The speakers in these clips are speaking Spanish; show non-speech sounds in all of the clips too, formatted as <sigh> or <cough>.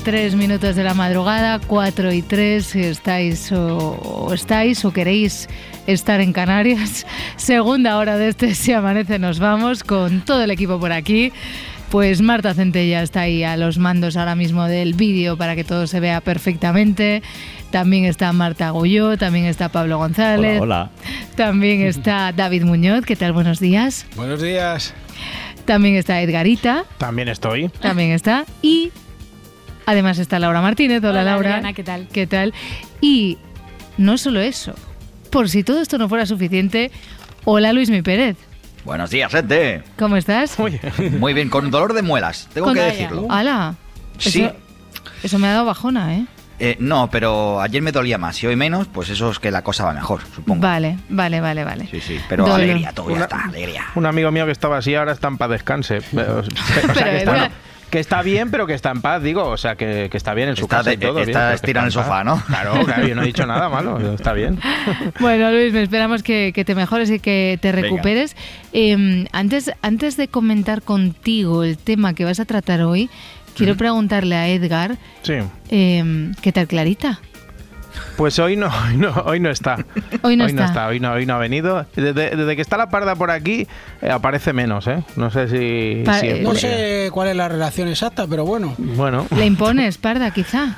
Cinco y tres minutos de la madrugada, cuatro y tres si estáis o, o estáis o queréis estar en Canarias. <laughs> Segunda hora de este Si Amanece nos vamos con todo el equipo por aquí. Pues Marta Centella está ahí a los mandos ahora mismo del vídeo para que todo se vea perfectamente. También está Marta Gulló, también está Pablo González. Hola, También <laughs> está David Muñoz, ¿qué tal? Buenos días. Buenos días. También está Edgarita, También estoy. también está. Y además está Laura Martínez. Hola, Hola, Laura. Adriana, ¿qué tal? ¿Qué tal? Y no solo eso, por si todo esto no fuera suficiente, hola Luismi Pérez. Buenos días, gente. ¿Cómo estás? Muy bien, con dolor de muelas, tengo Con- que decirlo. ¡Hala! Sí. Eso, eso me ha dado bajona, ¿eh? Eh, no, pero ayer me dolía más y hoy menos, pues eso es que la cosa va mejor, supongo. Vale, vale, vale, vale. Sí, sí, pero Dolor. alegría, todo ya está, alegría. Un amigo mío que estaba así ahora está en paz descanse. Pero, <laughs> o sea, Pero que, está, que está bien, pero que está en paz, digo. O sea, que, que está bien en su Está casa de- y todo. bien, está estirado en el sofá, ¿no? Claro, claro, yo no he dicho nada malo, está bien. <laughs> Bueno, Luis, me esperamos que, que te mejores y que te recuperes. Eh, antes, antes de comentar contigo el tema que vas a tratar hoy, quiero preguntarle a Edgar, Sí. eh, ¿qué tal Clarita? Pues hoy no, <laughs> hoy no, hoy no está. Hoy no está. hoy no, hoy no ha venido. Desde, desde que está la parda por aquí, eh, aparece menos, ¿eh? No sé si. Pa- si es eh, No sé cuál es la relación exacta, pero bueno, Bueno, ¿Le impones, Parda, quizá?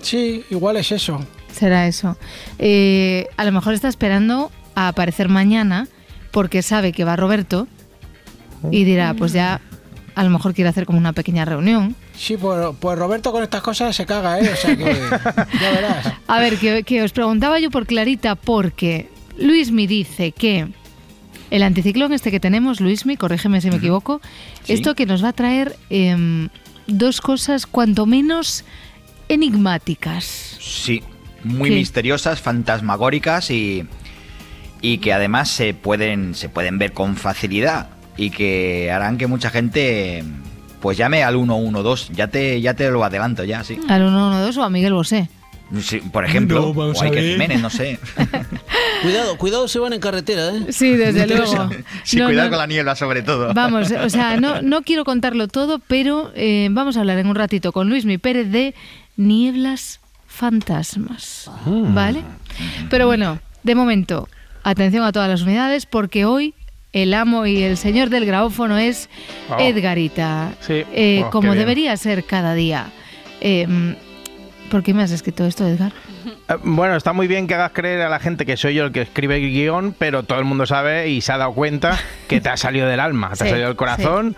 sí, igual es eso. Será eso. Eh, a lo mejor está esperando a aparecer mañana porque sabe que va Roberto y dirá, pues ya a lo mejor quiere hacer como una pequeña reunión. Sí, pues, pues Roberto con estas cosas se caga, ¿eh? O sea que <laughs> ya verás. A ver, que, que os preguntaba yo por Clarita porque Luismi dice que el anticiclón este que tenemos, Luismi, corrígeme si me equivoco, Sí. esto que nos va a traer em, dos cosas cuanto menos enigmáticas. Sí, muy ¿Qué? misteriosas, fantasmagóricas y, y que además se pueden, se pueden ver con facilidad y que harán que mucha gente pues llame al 112. Ya te, ya te lo adelanto ya, sí. Al 112 o a Miguel Bosé. Sí, por ejemplo, No, o hay a que ver. Jiménez, no sé. <laughs> Cuidado, cuidado si van en carretera, ¿eh? Sí, desde luego. Sí, No, cuidado no, con la niebla sobre todo. Vamos, o sea, no, <laughs> no quiero contarlo todo, pero eh, vamos a hablar en un ratito con Luis Mi Pérez de nieblas fantasmas. ¿Vale? Pero bueno, de momento, atención a todas las unidades, porque hoy el amo y el señor del grabófono es Oh. Edgarita. Sí. Eh, Oh, como debería ser cada día. Eh, ¿Por qué me has escrito esto, Edgar? Eh, Bueno, está muy bien que hagas creer a la gente que soy yo el que escribe el guion, pero todo el mundo sabe y se ha dado cuenta que te ha salido del alma, te <laughs> Sí, ha salido del corazón.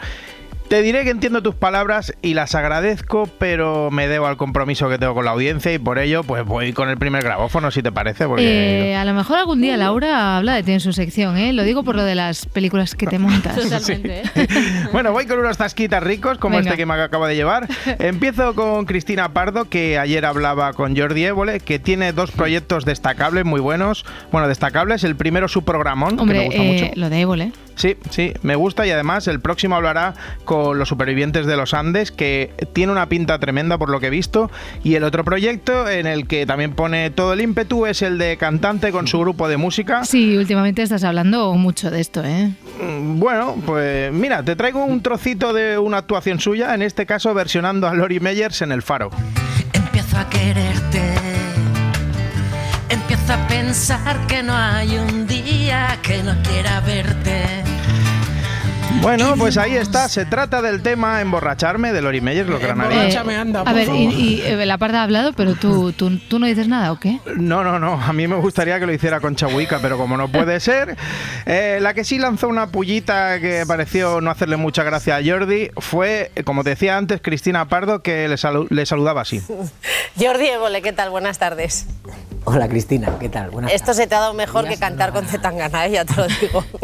Te diré que entiendo tus palabras y las agradezco, pero me debo al compromiso que tengo con la audiencia y por ello pues voy con el primer grabófono, si te parece, porque... Eh, a lo mejor algún día Laura habla de ti en su sección, ¿eh? Lo digo por lo de las películas que te <laughs> montas. Totalmente, ¿eh? <laughs> Bueno, voy con unos tasquitas ricos como Venga. este que me acabo de llevar. <laughs> Empiezo con Cristina Pardo, que ayer hablaba con Jordi Évole, que tiene dos proyectos destacables, muy buenos. Bueno, destacables. El primero, su programón, que me gusta eh, mucho. lo de Évole. Sí, sí, me gusta y además el próximo hablará con los supervivientes de los Andes, que tiene una pinta tremenda por lo que he visto. Y el otro proyecto en el que también pone todo el ímpetu es el de cantante con su grupo de música. Sí, últimamente estás hablando mucho de esto, ¿eh? Mm, Bueno, pues mira, te traigo un trocito de una actuación suya, en este caso versionando a Lori Meyers en El Faro. Empiezo a quererte. Empiezo a pensar que no hay un día que no quiera verte. Bueno, pues ahí está, se trata del tema Emborracharme de Lori Meyers, los granadinos. Emborráchame, anda, a por ver, y, favor. y, eh, la parda ha hablado, pero tú, tú, tú no dices nada, ¿o qué? No, no, no. A mí me gustaría que lo hiciera con Chabuica, pero como no puede ser, <laughs> eh, la que sí lanzó una pullita que pareció no hacerle mucha gracia a Jordi fue, como te decía antes, Cristina Pardo, que le, salu- le saludaba así. <laughs> Jordi Évole, ¿qué tal? Buenas tardes. Hola Cristina, ¿qué tal? Buenas Esto se te ha dado mejor que cantar con Zetangana, ¿eh? ya te lo digo. <laughs>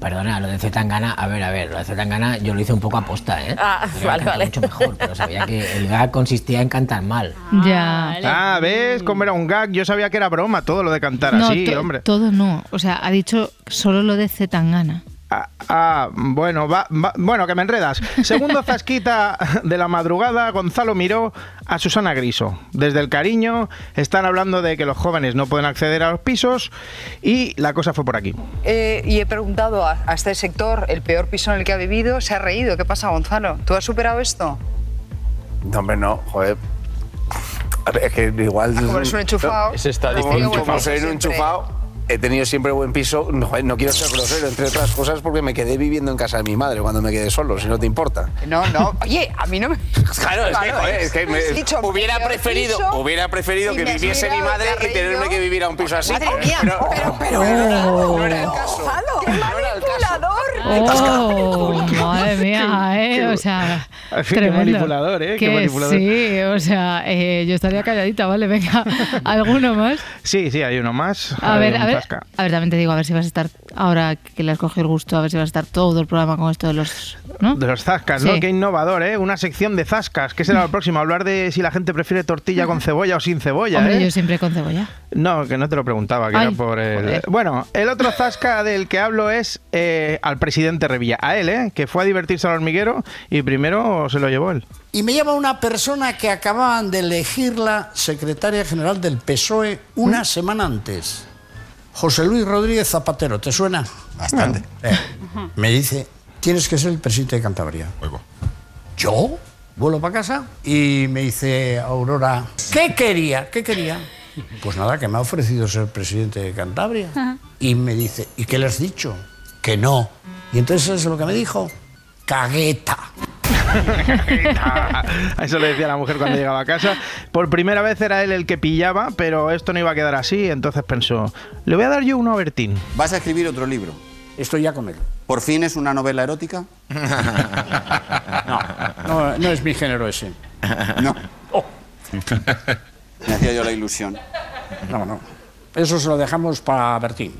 Perdona, lo de Zetangana, a ver, a ver, lo de Zetangana yo lo hice un poco aposta, ¿eh? Ah, Yo vale, vale. mucho mejor, pero sabía que el gag consistía en cantar mal. Ya. Ah, ¿ves cómo era un gag? Yo sabía que era broma todo lo de cantar No, así, hombre. todo no. O sea, ha dicho solo lo de Zetangana. Ah, ah, bueno, va, va- bueno, que me enredas. Segundo <laughs> zasquita de la madrugada, Gonzalo miró a Susana Griso. Desde el cariño están hablando de que los jóvenes no pueden acceder a los pisos y la cosa fue por aquí. Eh, y he preguntado a, a este sector, el peor piso en el que ha vivido, se ha reído. ¿Qué pasa, Gonzalo? ¿Tú has superado esto? No, hombre, no, joder. A ver, Es que igual. Como eres un enchufado. Ese está Como un siempre. enchufado. He tenido siempre buen piso. No, no quiero ser grosero, entre otras cosas, porque me quedé viviendo en casa de mi madre cuando me quedé solo, si no te importa. No, no. Oye, a mí no me. <laughs> Claro, es que, joder, es que me- has dicho, hubiera preferido, piso, hubiera preferido que viviese mi madre y tenerme que vivir a un piso así. Madre mía, pero, pero, pero, Oh. no era el caso. Gonzalo, ¡Qué No era el caso. Oh, madre mía, <laughs> ¿eh? O sea, <laughs> Qué tremendo. manipulador, ¿eh? Qué Que manipulador. Sí, o sea, eh, yo estaría calladita, ¿vale? Venga, ¿alguno más? Sí, sí, hay uno más. A Hay ver, a ver, a ver, también te digo, a ver si vas a estar, ahora que le has cogido el gusto, a ver si vas a estar todo el programa con esto de los... ¿no? De los zascas, ¿no? Sí. Qué innovador, ¿eh? Una sección de zascas. ¿Qué será lo próximo? Hablar de si la gente prefiere tortilla con cebolla o sin cebolla, Hombre, ¿eh? yo siempre con cebolla. No, que no te lo preguntaba, que Ay, era por el... joder. Bueno, el otro zasca del que hablo es eh, al presidente Revilla. A él, ¿eh? Que fue a divertirse al hormiguero y primero se lo llevó él. Y me llama una persona que acababan de elegirla secretaria general del PSOE una semana antes. José Luis Rodríguez Zapatero, ¿te suena? Bastante. me dice, tienes que ser el presidente de Cantabria. ¿Yo? Vuelo para casa y me dice Aurora, ¿qué quería? ¿Qué quería? Pues nada, que me ha ofrecido ser presidente de Cantabria. Y me dice, ¿y qué le has dicho? Que no. Y entonces ¿sabes lo que me dijo? Cagueta. A <laughs> eso le decía la mujer cuando llegaba a casa. Por primera vez era él el que pillaba, pero esto no iba a quedar así. Entonces pensó, le voy a dar yo uno a Bertín. ¿Vas a escribir otro libro? Estoy ya con él. ¿Por fin es una novela erótica? <laughs> No, no es mi género ese. No. <laughs> Me hacía yo la ilusión. No, no. Eso se lo dejamos para Bertín.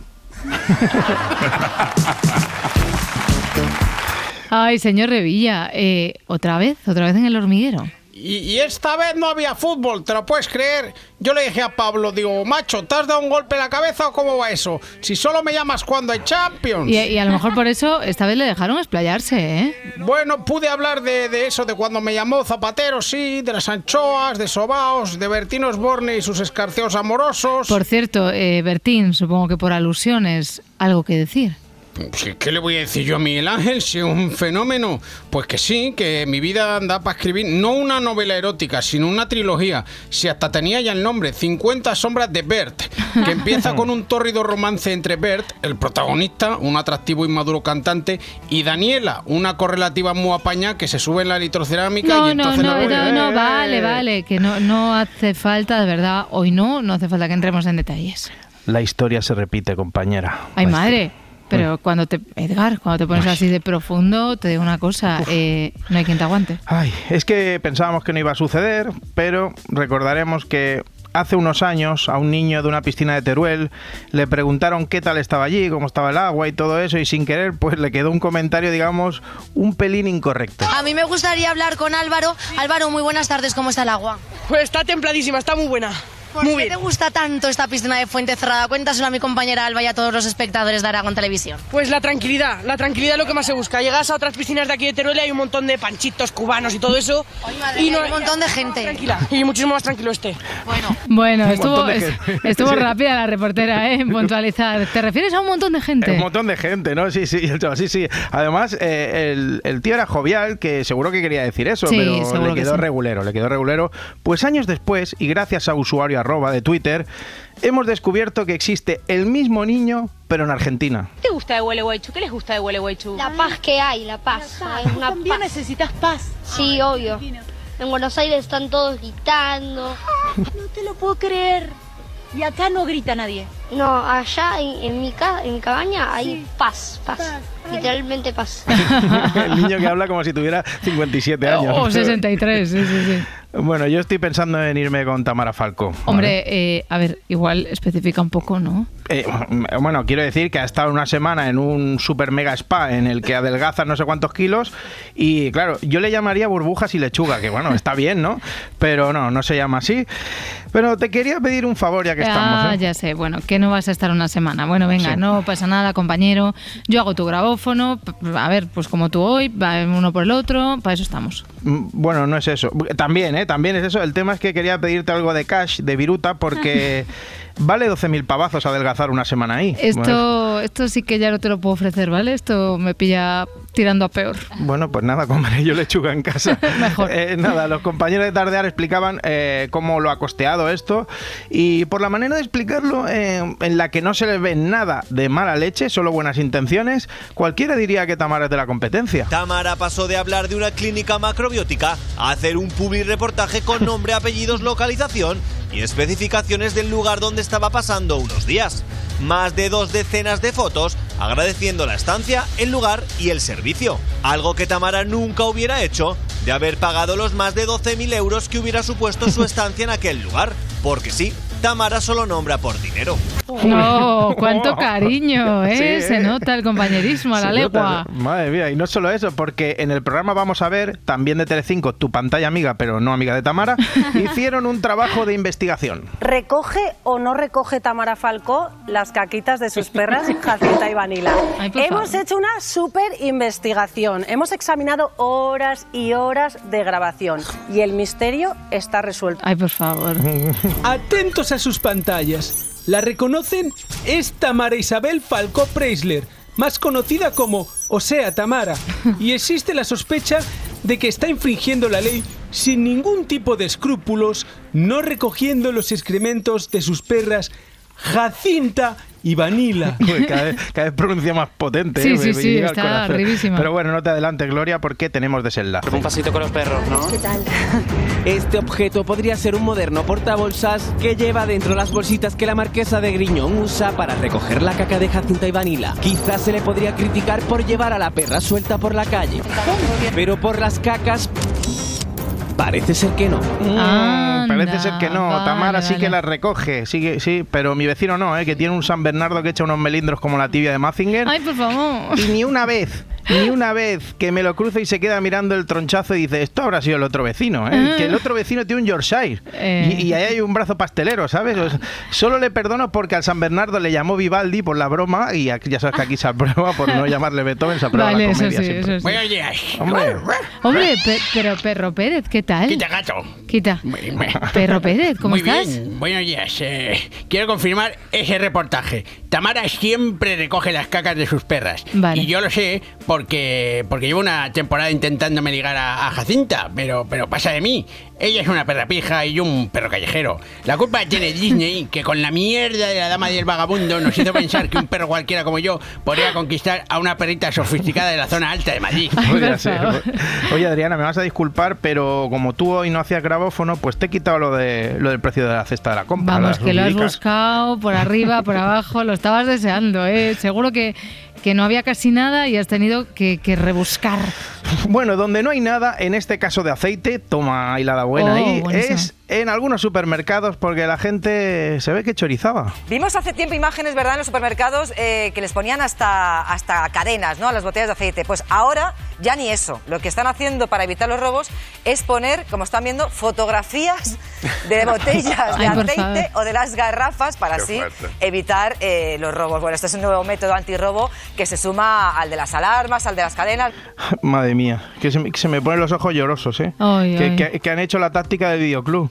Ay, señor Revilla, eh, ¿otra vez? ¿Otra vez en el hormiguero? Y, y esta vez no había fútbol, ¿te lo puedes creer? Yo le dije a Pablo, digo, macho, ¿te has dado un golpe en la cabeza o cómo va eso? Si solo me llamas cuando hay Champions. Y, y a lo mejor por eso esta vez le dejaron explayarse, ¿eh? <laughs> Bueno, pude hablar de, de eso, de cuando me llamó Zapatero, sí, de las anchoas, de Sobaos, de Bertín Osborne y sus escarceos amorosos. Por cierto, eh, Bertín, supongo que por alusiones, algo que decir. Pues, ¿Qué le voy a decir yo a Miguel Ángel? Si es un fenómeno. Pues que sí, que mi vida anda para escribir no una novela erótica, sino una trilogía. Si hasta tenía ya el nombre, 50 sombras de Bert, que empieza con un tórrido romance entre Bert, el protagonista, un atractivo y maduro cantante, y Daniela, una correlativa muy apaña que se sube en la litrocerámica y No, no, entonces no, no- no, no, vale, vale, que no, no hace falta, de verdad, hoy no, no hace falta que entremos en detalles. La historia se repite, compañera. Ay, madre. Pero cuando te, Edgar, cuando te pones así de profundo, te digo una cosa, eh, no hay quien te aguante. Ay, es que pensábamos que no iba a suceder, pero recordaremos que hace unos años a un niño de una piscina de Teruel le preguntaron qué tal estaba allí, cómo estaba el agua y todo eso, y sin querer, pues le quedó un comentario, digamos, un pelín incorrecto. A mí me gustaría hablar con Álvaro. Álvaro, muy buenas tardes, ¿cómo está el agua? Pues está templadísima, está muy buena. ¿Por Muy qué bien. te gusta tanto esta piscina de fuente cerrada? Cuéntaselo a mi compañera Alba y a todos los espectadores de Aragón Televisión. Pues la tranquilidad, la tranquilidad es lo que más se busca. Llegas a otras piscinas de aquí de Teruel y hay un montón de panchitos cubanos y todo eso. madre mía, hay un montón de gente. Tranquila, y muchísimo más tranquilo este. Bueno, Bueno, estuvo, estuvo <laughs> rápida la reportera ¿eh? en puntualizar. ¿Te refieres a un montón de gente? Un montón de gente, ¿no? Sí, sí, el chaval, sí, sí. Además, eh, el, el tío era jovial, que seguro que quería decir eso, Sí, pero le que quedó sí. regulero, le quedó regulero. Pues años después, y gracias a usuario arroba de Twitter, hemos descubierto que existe el mismo niño, pero en Argentina. ¿Qué te gusta de Gualeguaychú? ¿Qué les gusta de Gualeguaychú? La paz que hay, la paz. Es una También paz. necesitas paz. Sí, obvio. En Buenos Aires están todos gritando. <laughs> No te lo puedo creer. Y acá no grita nadie. No, allá en, en mi, ca- en mi cabaña hay paz, paz. Literalmente paz. <laughs> el niño que habla como si tuviera 57 años. O 63, sí, sí, sí. Bueno, yo estoy pensando en irme con Tamara Falco. ¿vale? Hombre, eh, a ver, igual especifica un poco, ¿no? Eh, bueno, quiero decir que ha estado una semana en un super mega spa en el que adelgaza no sé cuántos kilos y claro, yo le llamaría burbujas y lechuga, que bueno, está bien, ¿no? Pero no, no se llama así. Pero te quería pedir un favor ya que estamos. Ah, ¿eh? ya sé, bueno, que no vas a estar una semana. Bueno, venga, Sí. no pasa nada, compañero. Yo hago tu grabófono. A ver, pues como tú hoy, va uno por el otro, para eso estamos. Mm, Bueno, no es eso. También, ¿eh? También es eso. El tema es que quería pedirte algo de cash, de viruta, porque <laughs> vale 12.000 pavazos adelgazar una semana ahí. Bueno, Esto, esto sí que ya no te lo puedo ofrecer, ¿vale? Esto me pilla tirando a peor. Bueno, pues nada, comeré yo lechuga en casa. <laughs> Mejor. Eh, nada, los compañeros de Tardear explicaban eh, cómo lo ha costeado esto y por la manera de explicarlo, eh, en la que no se le ve nada de mala leche, solo buenas intenciones, cualquiera diría que Tamara es de la competencia. Tamara pasó de hablar de una clínica macrobiótica a hacer un public reportaje con nombre, apellidos, localización y especificaciones del lugar donde estaba pasando unos días. Más de dos decenas de fotos agradeciendo la estancia, el lugar y el servicio. Algo que Tamara nunca hubiera hecho de haber pagado los más de 12.000 euros que hubiera supuesto su <laughs> estancia en aquel lugar. Porque sí, Tamara solo nombra por dinero. No, <laughs> cuánto cariño, ¿eh? Sí. Se nota el compañerismo a la legua. nota. Madre mía, y no solo eso, porque en el programa vamos a ver, también de Telecinco, tu pantalla amiga, pero no amiga de Tamara, <laughs> hicieron un trabajo de investigación. ¿Recoge o no recoge Tamara Falcó las caquitas de sus perras <laughs> Jacinta y Vanila? Hemos favor. hecho una súper investigación. Hemos examinado horas y horas de grabación y el misterio está resuelto. Ay, por favor. Atentos a sus pantallas. ¿La reconocen? Es Tamara Isabel Falcó Preisler, más conocida como Osea Tamara. <laughs> Y existe la sospecha de que está infringiendo la ley sin ningún tipo de escrúpulos, no recogiendo los excrementos de sus perras Jacinta y Vanila. <laughs> Uy, cada, vez, cada vez pronuncia más potente. Sí, ¿eh? sí, sí, llega al está corazón. arribísima. Pero bueno, no te adelantes, Gloria, porque tenemos desenlace. Un pasito con los perros, ¿no? ¿Qué tal? <laughs> Este objeto podría ser un moderno portabolsas que lleva dentro las bolsitas que la marquesa de Griñón usa para recoger la caca de Jacinta y Vanila. Quizás se le podría criticar por llevar a la perra suelta por la calle. Pero por las cacas... Parece ser que no. Mm, parece ser que no. vale, Tamara sí que la recoge, sí, que- sí, pero mi vecino no, ¿eh? que tiene un San Bernardo que echa unos melindros como la tibia de Mazinger. Ay, por favor. Y ni una vez, ni una vez que me lo cruzo y se queda mirando el tronchazo y dice, esto habrá sido el otro vecino, ¿eh? Ah. que el otro vecino tiene un Yorkshire Eh. y, y ahí hay un brazo pastelero, ¿sabes? O sea, solo le perdono porque al San Bernardo le llamó Vivaldi por la broma y aquí, ya sabes que aquí se aprueba por no llamarle Beethoven, se aprueba Vale, la eso comedia sí, siempre. eso sí. Bueno, oye, Hombre, Hombre, pe- pero Perro Pérez, ¿qué tal? quita gato. Quita. Perro Pérez, ¿cómo Muy estás? bien, buenos días. Eh, quiero confirmar ese reportaje. Tamara siempre recoge las cacas de sus perras. Vale. Y yo lo sé porque, porque llevo una temporada intentándome ligar a, a Jacinta, pero, pero pasa de mí. Ella es una perra pija y yo un perro callejero. La culpa tiene Disney, que con la mierda de la dama y el vagabundo nos hizo pensar que un perro cualquiera como yo podría conquistar a una perrita sofisticada de la zona alta de Madrid. Podría ser. Oye, Adriana, me vas a disculpar, pero como tú hoy no hacías grabófono, pues te he quitado lo, de, lo del precio de la cesta de la compra. Vamos, que lo has buscado por arriba, por abajo, lo estabas deseando, ¿eh? Seguro que, que no había casi nada y has tenido que, que rebuscar. Bueno, donde no hay nada, en este caso de aceite, toma hilada buena Oh, ahí, buenísimo. es en algunos supermercados porque la gente se ve que chorizaba. Vimos hace tiempo imágenes, ¿verdad?, en los supermercados eh, que les ponían hasta, hasta cadenas, ¿no?, a las botellas de aceite. Pues ahora ya ni eso. Lo que están haciendo para evitar los robos es poner, como están viendo, fotografías de <laughs> botellas de aceite o de las garrafas para Qué así fuerte. evitar eh, los robos. Bueno, este es un nuevo método antirrobo que se suma al de las alarmas, al de las cadenas. <laughs> Madre mía, que se, me- que se me ponen los ojos llorosos, ¿eh? Ay, que, ay. que- que han hecho la táctica del videoclub,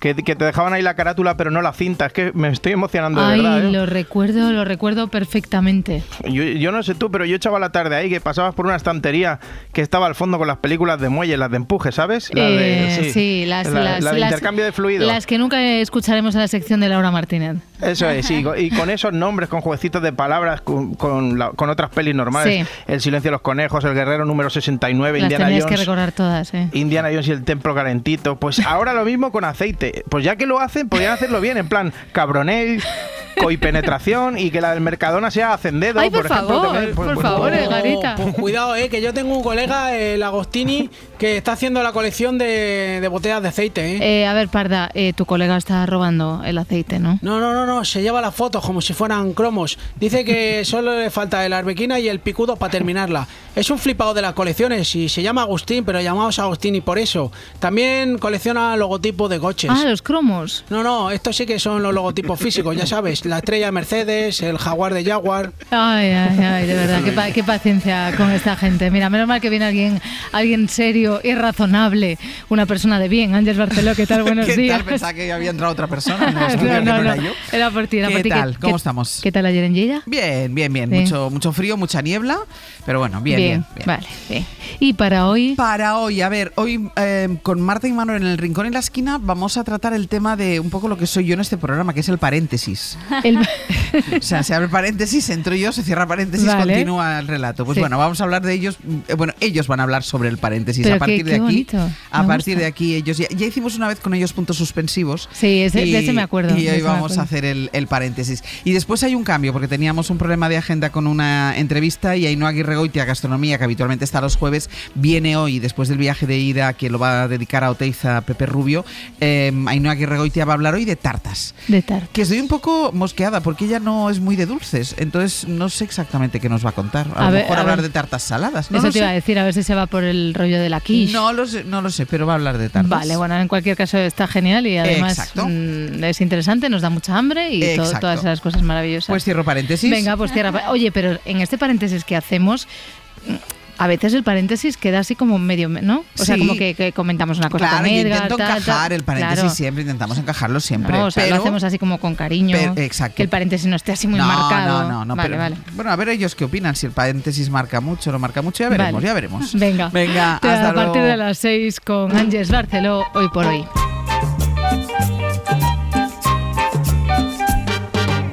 que, que te dejaban ahí la carátula pero no la cinta. Es que me estoy emocionando de Ay, verdad, ¿eh? lo recuerdo, lo recuerdo perfectamente. Yo, yo no sé tú, pero yo echaba la tarde ahí, que pasabas por una estantería que estaba al fondo con las películas de muelle, las de empuje, ¿sabes? De- Eh, sí, las, la, las- la de las- intercambio de fluidos. Las que nunca escucharemos en la sección de Laura Martínez. Eso es, sí, y con esos nombres, con jueguecitos de palabras, con, con, la- con otras pelis normales. Sí. El silencio de los conejos, El guerrero número 69, Las Indiana tenías que Jones. recordar todas, ¿eh? Indiana Jones y el templo calentito. Pues ahora lo mismo con aceite. Pues ya que lo hacen, podrían hacerlo bien, en plan cabronel, coipenetración y que la del Mercadona sea Hacendedo, Ay, por ejemplo. favor, también, pues, por bueno. favor, eh, Garita. Pues cuidado, eh, que yo tengo un colega, el Agostini, que está haciendo la colección de, de botellas de aceite, eh. Eh, a ver, Parda, eh, tu colega está robando el aceite, ¿no? No, no, no, no, se lleva las fotos como si fueran cromos. Dice que <laughs> solo le falta el arbequina y el picudo para terminarla. Es un flipado de las colecciones y se llama Agustín, pero llamamos Agustini por eso. También colecciona logotipos de coches. Ah, los cromos. No, no, estos sí que son los logotipos físicos, ya sabes. La estrella de Mercedes, el jaguar de Jaguar. Ay, ay, ay, de verdad, qué, pa- qué paciencia con esta gente. Mira, menos mal que viene alguien, alguien serio y razonable, una persona de bien. Ángel Barceló, ¿qué tal? <laughs> Buenos ¿Qué días. tal? Pensaba que había entrado otra persona. en estudio, no, <laughs> que no, no, era yo. era por ti, era ¿Qué por ti. tal? ¿Cómo estamos? ¿Qué tal ayer en Lleida? Bien, bien, bien. Sí. Mucho, mucho frío, mucha niebla, pero bueno, bien, bien. bien. Vale, bien. ¿Y para hoy? Para hoy, a ver, hoy eh, con Marta y Manuel en el Rincón y la Esquina vamos a tratar el tema de un poco lo que soy yo en este programa, que es el paréntesis. <laughs> El- <laughs> O sea, se abre paréntesis, entro yo, se cierra paréntesis, Vale. continúa el relato. Pues Sí. bueno, vamos a hablar de ellos. eh, Bueno, ellos van a hablar sobre el paréntesis. Pero a partir qué- de aquí, bonito, a me partir gusta. de aquí, ellos ya, ya hicimos una vez con ellos puntos suspensivos. Sí, ese- de ese me acuerdo, Y hoy vamos acuerdo. a hacer el, el paréntesis. Y después hay un cambio, porque teníamos un problema de agenda con una entrevista y Ainhoa Aguirre Goitia, Gastronomía, que habitualmente está los jueves, viene hoy, después del viaje de ida que lo va a dedicar a Oteiza Pepe Rubio. Eh, Ainhoa Aguirre Goitia va a hablar hoy de tartas. De tarta. Que estoy un poco mosqueada porque ella no es muy de dulces, entonces no sé exactamente qué nos va a contar. A, A lo ver, mejor a hablar ver. de tartas saladas. No Eso te iba a decir, a ver si se va por el rollo de la quiche. No lo sé, no lo sé, pero va a hablar de tartas. Vale, bueno, en cualquier caso está genial y además mm, es interesante, nos da mucha hambre y todas esas cosas maravillosas. Pues cierro paréntesis. Venga, pues cierra. Oye, pero en este paréntesis que hacemos, a veces el paréntesis queda así como medio, ¿no? O sea, Sí. como que, que comentamos una cosa Claro, con Edgar, intento encajar el paréntesis Claro. siempre, intentamos encajarlo siempre. No, o sea, pero- lo hacemos así como con cariño. pero- exacto. Que el paréntesis no esté así muy no, marcado. No, no, no. Vale, pero- vale. Bueno, a ver ellos qué opinan, si el paréntesis marca mucho o no marca mucho, ya veremos, Vale. ya veremos. Venga. Venga, hasta a partir luego. de las 6 con Ángeles Barceló, hoy por hoy.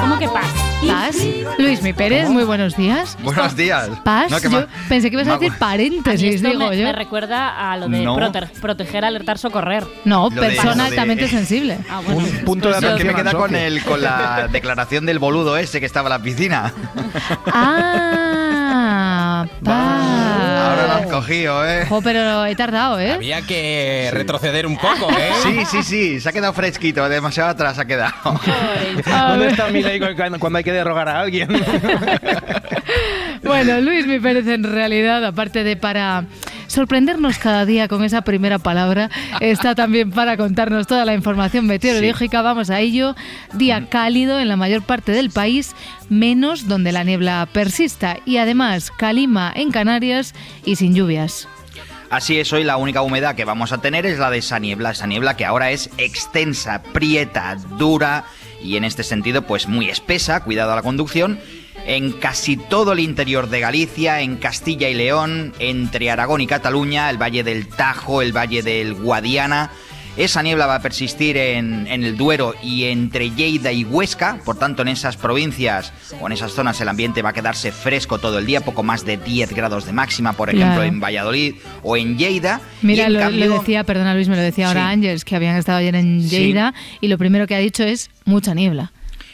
¿Cómo que paz? ¿Paz? Luis Mi Pérez, muy buenos días. Buenos días. Paz, No, que yo ma- pensé que ibas a decir paréntesis, esto digo me, yo. me recuerda a lo de No. prote- proteger, alertar, socorrer. No, Lo persona de- altamente <laughs> sensible. Ah, bueno. Un punto de Pues atención. que me queda con, el, con la <laughs> declaración del boludo ese que estaba en la piscina. <laughs> Ah, Paz. Ahora lo han cogido, ¿eh? Jo, pero he tardado, ¿eh? Había que retroceder un poco, ¿eh? Sí, sí, sí, se ha quedado fresquito, demasiado atrás ha quedado. ¿Dónde está cuando hay que derrogar a alguien? <laughs> Bueno, Luis Mi Pérez en realidad, aparte de para sorprendernos cada día con esa primera palabra, está también para contarnos toda la información meteorológica. Vamos a ello. Día cálido en la mayor parte del país, menos donde la niebla persista. Y además, calima en Canarias y sin lluvias. Así es, hoy la única humedad que vamos a tener es la de esa niebla, esa niebla que ahora es extensa, prieta, dura y en este sentido pues muy espesa, cuidado a la conducción, en casi todo el interior de Galicia, en Castilla y León, entre Aragón y Cataluña, el Valle del Tajo, el Valle del Guadiana. Esa niebla va a persistir en, en el Duero y entre Lleida y Huesca, por tanto en esas provincias o en esas zonas el ambiente va a quedarse fresco todo el día, poco más de 10 grados de máxima, por ejemplo Claro. en Valladolid o en Lleida. Mira, y en lo, cambio, lo decía, perdona Luis, me lo decía ahora Sí. Ángeles, que habían estado ayer en Sí. Lleida y lo primero que ha dicho es mucha niebla.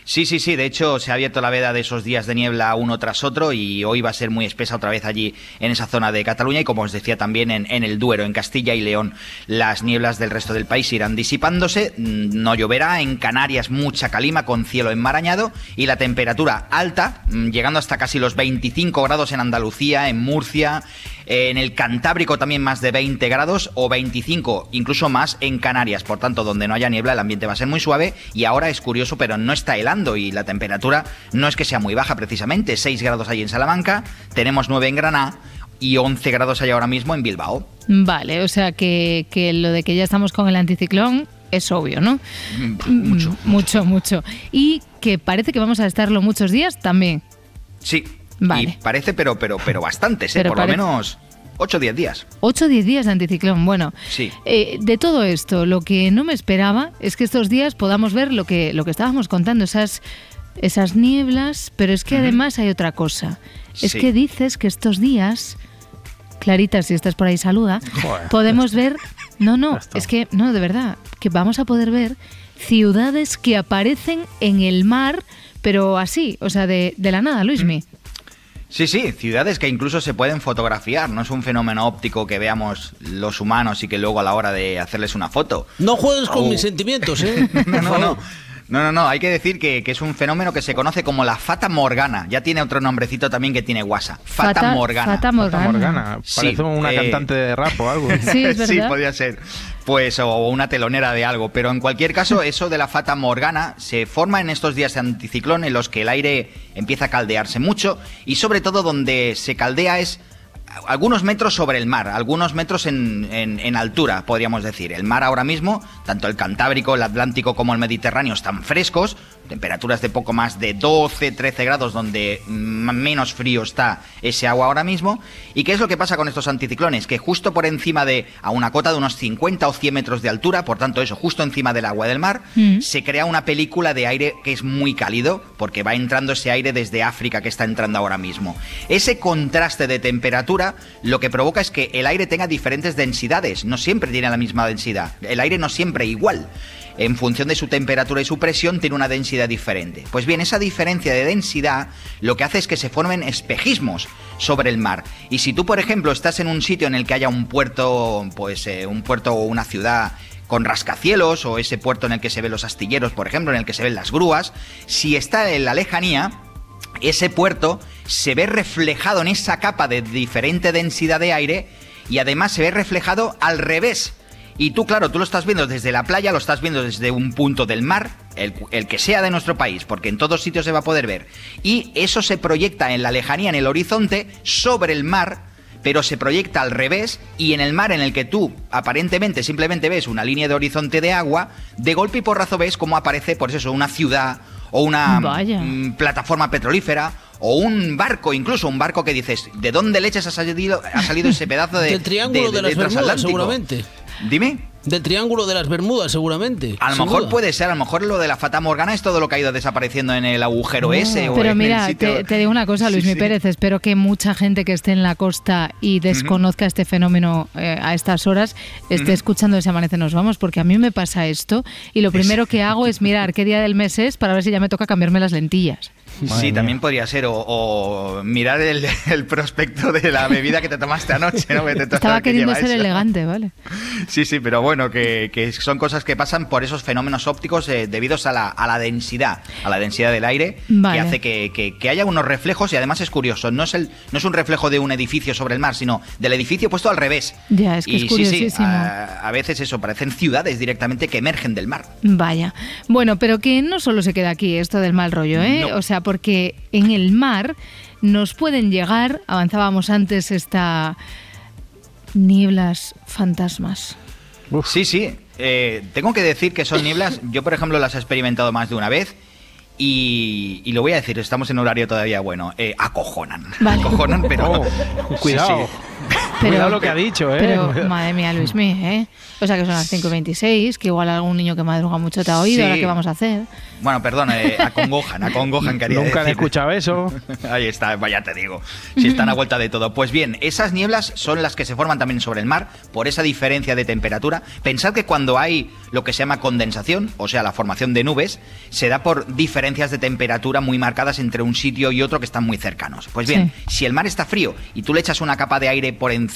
Sí, sí, sí. De hecho, se ha abierto la veda de esos días de niebla uno tras otro y hoy va a ser muy espesa otra vez allí en esa zona de Cataluña y como os decía también en, el Duero, en Castilla y León. Las nieblas del resto del país irán disipándose, mm, no lloverá, en Canarias mucha calima con cielo enmarañado y la temperatura alta, mm, llegando hasta casi los 25 grados en Andalucía, en Murcia, en el Cantábrico también más de 20 grados o 25, incluso más en Canarias. Por tanto, donde no haya niebla, el ambiente va a ser muy suave. Y ahora es curioso, pero no está helando y la temperatura no es que sea muy baja precisamente. 6 grados ahí en Salamanca, tenemos 9 en Granada y 11 grados hay ahora mismo en Bilbao. Vale, o sea que, que lo de que ya estamos con el anticiclón es obvio, ¿no? Mucho. Mm, Mucho, mucho. Y que parece que vamos a estarlo muchos días también. Sí. Vale. Y parece, pero, pero, pero bastantes, ¿eh? Pero por lo menos. 8 o 10 días. 8 o 10 días de anticiclón. Bueno, Sí. eh, de todo esto, lo que no me esperaba es que estos días podamos ver lo que, lo que estábamos contando, esas, esas nieblas, pero es que además hay otra cosa. Es Sí. que dices que estos días, Clarita, si estás por ahí, saluda, Joder. podemos ver... No, no, es que, no, de verdad, que vamos a poder ver ciudades que aparecen en el mar, pero así, o sea, de, de la nada, Luismi. Sí, sí, ciudades que incluso se pueden fotografiar. No es un fenómeno óptico que veamos los humanos y que luego a la hora de hacerles una foto. No juegues con Oh. mis sentimientos, ¿eh? <laughs> No, no, no. No, no, no, hay que decir que, que es un fenómeno que se conoce como la Fata Morgana. Ya tiene otro nombrecito también que tiene guasa. Fata, Fata- Morgana. Fata Morgana. Fata Morgana. Sí, Parece una eh, cantante de rap o algo. <laughs> Sí, es sí, podría ser. Pues, o una telonera de algo. Pero en cualquier caso, <laughs> eso de la fata morgana se forma en estos días de anticiclón en los que el aire empieza a caldearse mucho y sobre todo donde se caldea es algunos metros sobre el mar, algunos metros en, en- altura, podríamos decir. El mar ahora mismo, tanto el Cantábrico, el Atlántico como el Mediterráneo están frescos, temperaturas de poco más de 12, 13 grados, donde menos frío está ese agua ahora mismo. ¿Y qué es lo que pasa con estos anticiclones? Que justo por encima de, a una cota de unos 50 o 100 metros de altura, por tanto eso, justo encima del agua del mar, Mm. se crea una película de aire que es muy cálido, porque va entrando ese aire desde África que está entrando ahora mismo. Ese contraste de temperatura lo que provoca es que el aire tenga diferentes densidades, no siempre tiene la misma densidad, el aire no siempre igual. En función de su temperatura y su presión tiene una densidad diferente. Pues bien, esa diferencia de densidad lo que hace es que se formen espejismos sobre el mar. Y si tú, por ejemplo, estás en un sitio en el que haya un puerto, pues eh, un puerto o una ciudad con rascacielos o ese puerto en el que se ven los astilleros, por ejemplo, en el que se ven las grúas, si está en la lejanía, ese puerto se ve reflejado en esa capa de diferente densidad de aire y además se ve reflejado al revés. Y tú, claro, tú lo estás viendo desde la playa, lo estás viendo desde un punto del mar, el, el que sea de nuestro país, porque en todos sitios se va a poder ver. Y eso se proyecta en la lejanía, en el horizonte, sobre el mar, pero se proyecta al revés y en el mar en el que tú aparentemente simplemente ves una línea de horizonte de agua, de golpe y porrazo ves cómo aparece, por eso, una ciudad o una Vaya. mm, plataforma petrolífera o un barco, incluso un barco que dices, ¿de dónde leches ha salido, ha salido ese pedazo de... <laughs> Del Triángulo de, las Bermudas, seguramente. Dime. Del Triángulo de las Bermudas, seguramente. A lo mejor duda. puede ser, a lo mejor lo de la Fata Morgana es todo lo que ha ido desapareciendo en el agujero ese o Pero en mira, el sitio... te, te digo una cosa, Sí, Luis Mi sí. Pérez, espero que mucha gente que esté en la costa y desconozca este fenómeno eh, a estas horas esté escuchando ese Amanece Nos Vamos, porque a mí me pasa esto y lo primero que hago es mirar qué día del mes es para ver si ya me toca cambiarme las lentillas. Sí, también podría ser. O, o mirar el, el prospecto de la bebida que te tomaste anoche, ¿no? <laughs> Estaba queriendo ser eso. elegante, ¿vale? Sí, sí, pero bueno, que, que son cosas que pasan por esos fenómenos ópticos eh, debidos a la, a la densidad, a la densidad del aire, Vale. que hace que, que- haya unos reflejos y además es curioso, no es, el, no es un reflejo de un edificio sobre el mar, sino del edificio puesto al revés. Ya, es que y es sí, sí, curiosísimo. a, a veces eso, parecen ciudades directamente que emergen del mar. Vaya. Bueno, pero que no solo se queda aquí esto del mal rollo, ¿eh? No. O sea, porque en el mar nos pueden llegar, avanzábamos antes, esta nieblas fantasmas. Sí, sí. eh, tengo que decir que son nieblas. Yo, por ejemplo, las he experimentado más de una vez. Y, y lo voy a decir, estamos en horario todavía bueno. eh, acojonan. Vale. Acojonan, pero. Oh, cuidado. Pero- cuidado lo que ha dicho, ¿eh? Pero, madre mía, Luismi, ¿eh? O sea, que son las 5.26, que igual algún niño que madruga mucho te ha oído, Sí. ahora qué vamos a hacer. Bueno, perdón, eh, acongojan, acongojan, quería Nunca he escuchado eso. <laughs> Ahí está, vaya te digo. Si están a vuelta de todo. Pues bien, esas nieblas son las que se forman también sobre el mar por esa diferencia de temperatura. Pensad que cuando hay lo que se llama condensación, o sea, la formación de nubes, se da por diferencias de temperatura muy marcadas entre un sitio y otro que están muy cercanos. Pues bien, si el mar está frío y tú le echas una capa de aire por encima,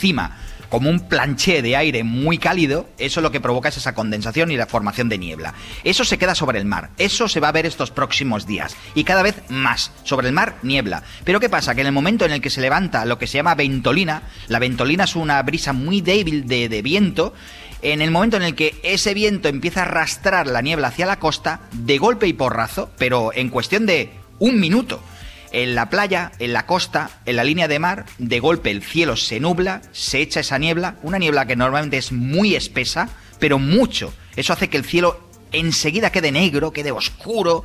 como un planché de aire muy cálido, eso lo que provoca es esa condensación y la formación de niebla. Eso se queda sobre el mar. Eso se va a ver estos próximos días. Y cada vez más. Sobre el mar, niebla. Pero ¿qué pasa? Que en el momento en el que se levanta lo que se llama ventolina, la ventolina es una brisa muy débil de, de viento, en el momento en el que ese viento empieza a arrastrar la niebla hacia la costa, de golpe y porrazo, pero en cuestión de un minuto, en la playa, en la costa, en la línea de mar, de golpe el cielo se nubla, se echa esa niebla, una niebla que normalmente es muy espesa, pero mucho. Eso hace que el cielo enseguida quede negro, quede oscuro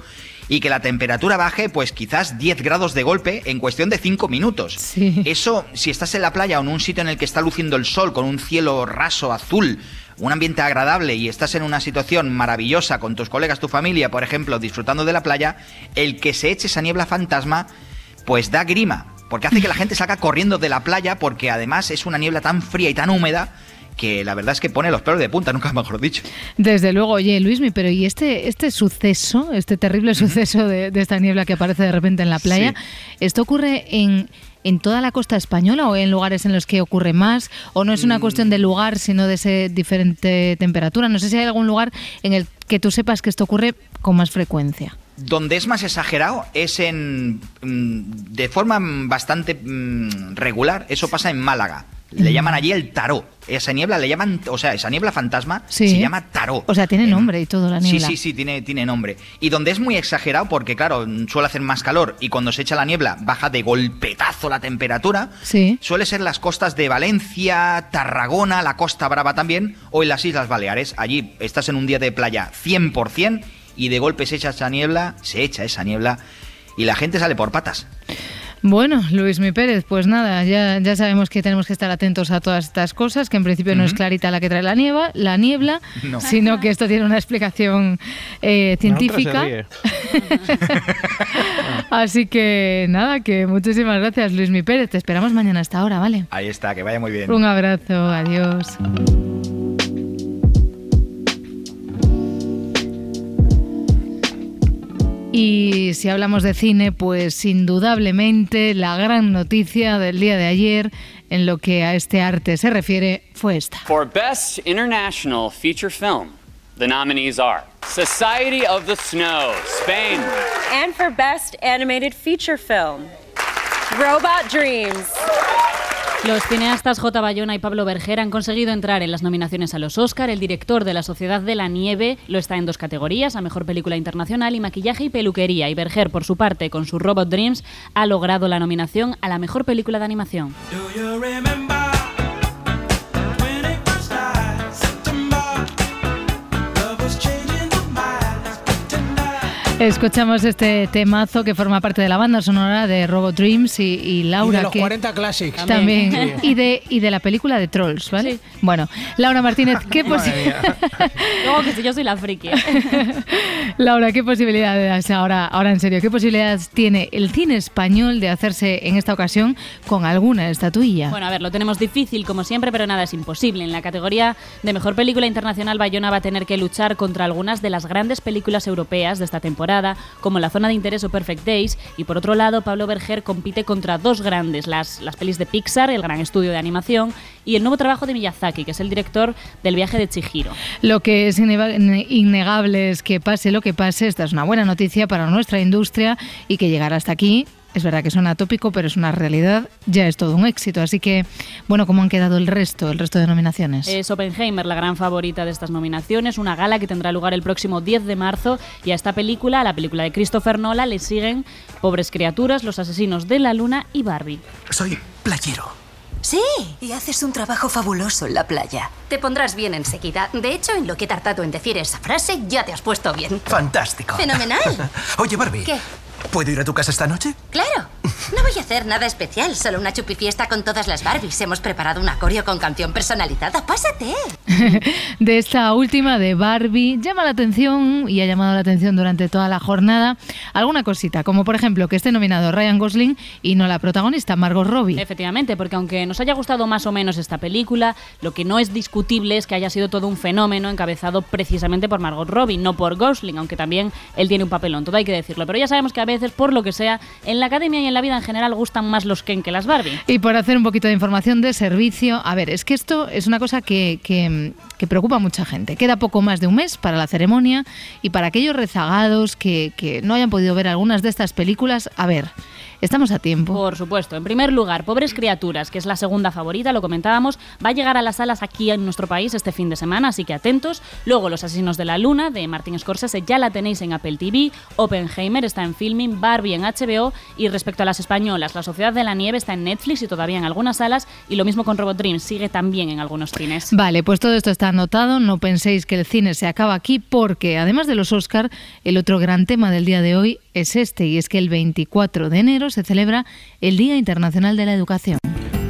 y que la temperatura baje pues quizás 10 grados de golpe en cuestión de 5 minutos. Eso, si estás en la playa o en un sitio en el que está luciendo el sol con un cielo raso azul, un ambiente agradable y estás en una situación maravillosa con tus colegas, tu familia, por ejemplo, disfrutando de la playa, el que se eche esa niebla fantasma pues da grima, porque hace que la gente salga corriendo de la playa porque además es una niebla tan fría y tan húmeda que la verdad es que pone los pelos de punta, nunca mejor dicho. Desde luego, oye, Luismi, pero ¿y este, este suceso, este terrible suceso de, de esta niebla que aparece de repente en la playa, esto ocurre en, en toda la costa española o en lugares en los que ocurre más? ¿O no es una cuestión de lugar, sino de ese diferente temperatura? No sé si hay algún lugar en el que tú sepas que esto ocurre con más frecuencia. Donde es más exagerado es en. mm, de forma bastante mm, regular. Eso pasa en Málaga. Le llaman allí el tarot. Esa niebla le llaman. O sea, esa niebla fantasma Sí. se llama tarot. O sea, tiene nombre y todo la Sí, niebla. sí, sí, tiene, tiene nombre. Y donde es muy exagerado, porque claro, suele hacer más calor y cuando se echa la niebla baja de golpetazo la temperatura, Sí. suele ser las costas de Valencia, Tarragona, la Costa Brava también, o en las Islas Baleares. Allí estás en un día de playa 100% y de golpe se echa esa niebla, se echa esa niebla y la gente sale por patas. Bueno, Luis Mi Pérez, pues nada, ya, ya sabemos que tenemos que estar atentos a todas estas cosas, que en principio no es Clarita la que trae la niebla, la niebla, No. sino que esto tiene una explicación eh, científica. <laughs> Así que nada, que muchísimas gracias, Luis Mi Pérez. Te esperamos mañana a esta hora, ¿vale? Ahí está, que vaya muy bien. Un abrazo, adiós. Y si hablamos de cine, pues indudablemente la gran noticia del día de ayer en lo que a este arte se refiere fue esta. For Best International Feature Film, the nominees are Society of the Snow, Spain. And for Best Animated Feature Film, Robot Dreams. Los cineastas J. Bayona y Pablo Berger han conseguido entrar en las nominaciones a los Oscar. El director de La Sociedad de la Nieve lo está en dos categorías, a Mejor Película Internacional y Maquillaje y Peluquería. Y Berger, por su parte, con su Robot Dreams, ha logrado la nominación a la Mejor Película de Animación. Escuchamos este temazo que forma parte de la banda sonora de Robot Dreams y, y Laura. y de los que 40 Classics. También. Y de, y de la película de Trolls, ¿vale? Bueno, Laura Martínez, ¿qué posibilidades? <laughs> Luego que si yo soy la friki. <laughs> Laura, ¿qué posibilidades ahora, ahora en serio, qué posibilidades tiene el cine español de hacerse en esta ocasión con alguna estatuilla? Bueno, a ver, lo tenemos difícil como siempre, pero nada es imposible. En la categoría de mejor película internacional, Bayona va a tener que luchar contra algunas de las grandes películas europeas de esta temporada, como La Zona de Interés o Perfect Days. Y por otro lado, Pablo Berger compite contra dos grandes, las, las pelis de Pixar, el gran estudio de animación, y el nuevo trabajo de Miyazaki, que es el director del viaje de Chihiro. Lo que es innegable es que pase lo que pase, esta es una buena noticia para nuestra industria y que llegar hasta aquí. Es verdad que suena tópico, pero es una realidad, ya es todo un éxito. Así que, bueno, ¿cómo han quedado el resto, el resto de nominaciones? Es Oppenheimer la gran favorita de estas nominaciones, una gala que tendrá lugar el próximo 10 de marzo y a esta película, a la película de Christopher Nolan, le siguen Pobres Criaturas, Los Asesinos de la Luna y Barbie. Soy playero. Sí, y haces un trabajo fabuloso en la playa. Te pondrás bien enseguida. De hecho, en lo que he tardado en decir esa frase, ya te has puesto bien. Fantástico. Fenomenal. <laughs> Oye, Barbie. ¿Qué? ¿Puedo ir a tu casa esta noche? Claro. No voy a hacer nada especial, solo una chupifiesta con todas las Barbies. Hemos preparado un acorio con canción personalizada. Pásate. <laughs> de esta última de Barbie llama la atención y ha llamado la atención durante toda la jornada alguna cosita, como por ejemplo que esté nominado Ryan Gosling y no la protagonista Margot Robbie. Efectivamente, porque aunque nos haya gustado más o menos esta película, lo que no es discutible es que haya sido todo un fenómeno encabezado precisamente por Margot Robbie, no por Gosling, aunque también él tiene un papelón, todo hay que decirlo. Pero ya sabemos que a veces, por lo que sea, en la academia y en la vida en general gustan más los Ken que las Barbie. Y por hacer un poquito de información de servicio, a ver, es que esto es una cosa que, que, que preocupa a mucha gente. Queda poco más de un mes para la ceremonia y para aquellos rezagados que, que no hayan podido ver algunas de estas películas, a ver, estamos a tiempo. Por supuesto. En primer lugar, Pobres Criaturas, que es la segunda favorita, lo comentábamos, va a llegar a las salas aquí en nuestro país este fin de semana, así que atentos. Luego, Los Asesinos de la Luna, de Martin Scorsese, ya la tenéis en Apple TV. Oppenheimer está en Filming, Barbie en HBO. Y respecto a las españolas, La Sociedad de la Nieve está en Netflix y todavía en algunas salas. Y lo mismo con Robot Dreams, sigue también en algunos cines. Vale, pues todo esto está está anotado, no penséis que el cine se acaba aquí porque además de los Oscar, el otro gran tema del día de hoy es este y es que el 24 de enero se celebra el Día Internacional de la Educación.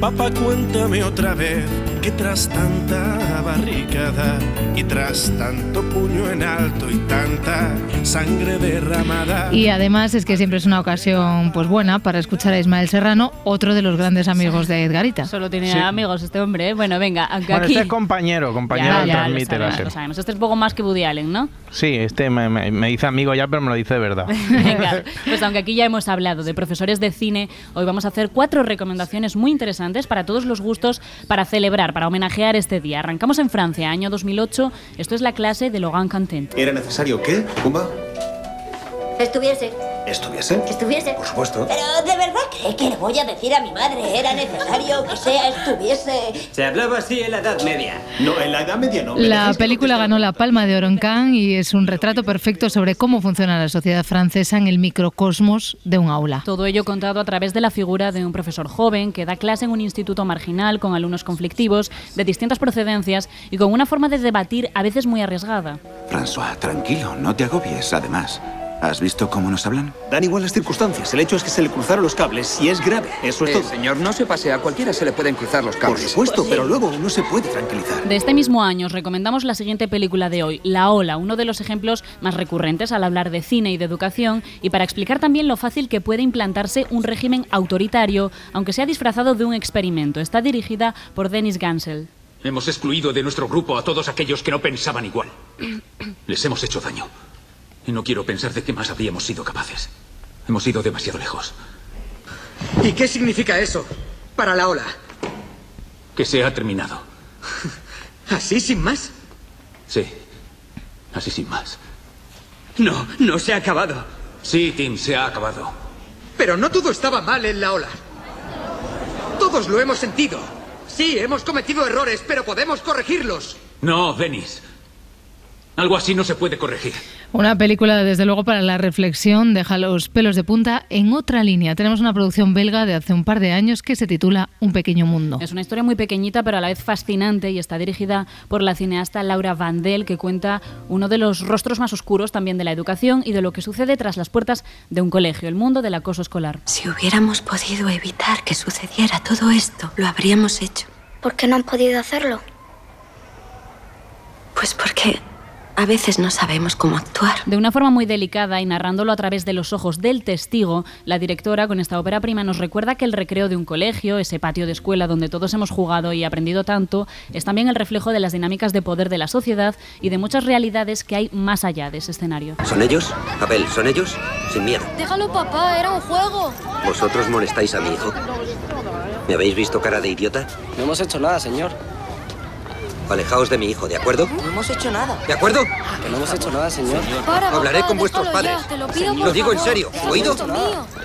Papá, cuéntame otra vez que tras tanta barricada y tras tanto puño en alto y tanta sangre derramada. Y además es que siempre es una ocasión pues buena para escuchar a Ismael Serrano, otro de los grandes amigos de Edgarita. Solo tiene Sí. amigos este hombre. ¿eh? Bueno, venga, aunque Bueno, aquí... este es compañero, compañero Ya, de ya, lo Transmite sabemos, Láser. lo sabemos. Este es poco más que Woody Allen, ¿no? Sí, este me, me- me dice amigo ya, pero me lo dice de verdad. <laughs> Venga, pues aunque aquí ya hemos hablado de profesores de cine, hoy vamos a hacer cuatro recomendaciones muy interesantes para todos los gustos para celebrar, para homenajear este día. Arrancamos en Francia, año 2008. Esto es la clase de Logan Cantent. ¿Era necesario qué, Pumba? Estuviese. ¿Estuviese? Estuviese. Por supuesto. Pero ¿de verdad cree que le voy a decir a mi madre? Era necesario que sea estuviese. Se hablaba así en la Edad Media. No, en la Edad Media no. La película ganó la Palma de Oro en Cannes y es un retrato perfecto sobre cómo funciona la sociedad francesa en el microcosmos de un aula. Todo ello contado a través de la figura de un profesor joven que da clase en un instituto marginal con alumnos conflictivos de distintas procedencias y con una forma de debatir a veces muy arriesgada. François, tranquilo, no te agobies. Además, ¿has visto cómo nos hablan? Dan igual las circunstancias. El hecho es que se le cruzaron los cables y es grave. Eso es Eh, todo. señor, no se pase. A cualquiera se le pueden cruzar los cables. Por supuesto, pero luego no se puede tranquilizar. De este mismo año os recomendamos la siguiente película de hoy, La Ola, uno de los ejemplos más recurrentes al hablar de cine y de educación y para explicar también lo fácil que puede implantarse un régimen autoritario, aunque sea disfrazado de un experimento. Está dirigida por Denis Gansel. Hemos excluido de nuestro grupo a todos aquellos que no pensaban igual. Les hemos hecho daño. Y no quiero pensar de qué más habríamos sido capaces. Hemos ido demasiado lejos. ¿Y qué significa eso para la ola? Que se ha terminado. <laughs> ¿Así sin más? Sí. Así sin más. No, no se ha acabado. Sí, Tim, se ha acabado. Pero no todo estaba mal en la ola. Todos lo hemos sentido. Sí, hemos cometido errores, pero podemos corregirlos. No, Denis. Algo así no se puede corregir. Una película, desde luego, para la reflexión, deja los pelos de punta en otra línea. Tenemos una producción belga de hace un par de años que se titula Un pequeño mundo. Es una historia muy pequeñita, pero a la vez fascinante y está dirigida por la cineasta Laura Vandel, que cuenta uno de los rostros más oscuros también de la educación y de lo que sucede tras las puertas de un colegio, el mundo del acoso escolar. Si hubiéramos podido evitar que sucediera todo esto, lo habríamos hecho. ¿Por qué no han podido hacerlo? Pues porque a veces no sabemos cómo actuar. De una forma muy delicada y narrándolo a través de los ojos del testigo, la directora con esta ópera prima nos recuerda que el recreo de un colegio, ese patio de escuela donde todos hemos jugado y aprendido tanto, es también el reflejo de las dinámicas de poder de la sociedad y de muchas realidades que hay más allá de ese escenario. ¿Son ellos? Abel, ¿son ellos? Sin miedo. Déjalo, papá, era un juego. ¿Vosotros molestáis a mi hijo? ¿Me habéis visto cara de idiota? No hemos hecho nada, señor. Alejaos de mi hijo, ¿de acuerdo? No hemos hecho nada. ¿De acuerdo? Que no hemos hecho nada, señor. Para, Hablaré papá, con vuestros déjalo ya, padres. te lo pido, Lo por digo en serio, ¿oído?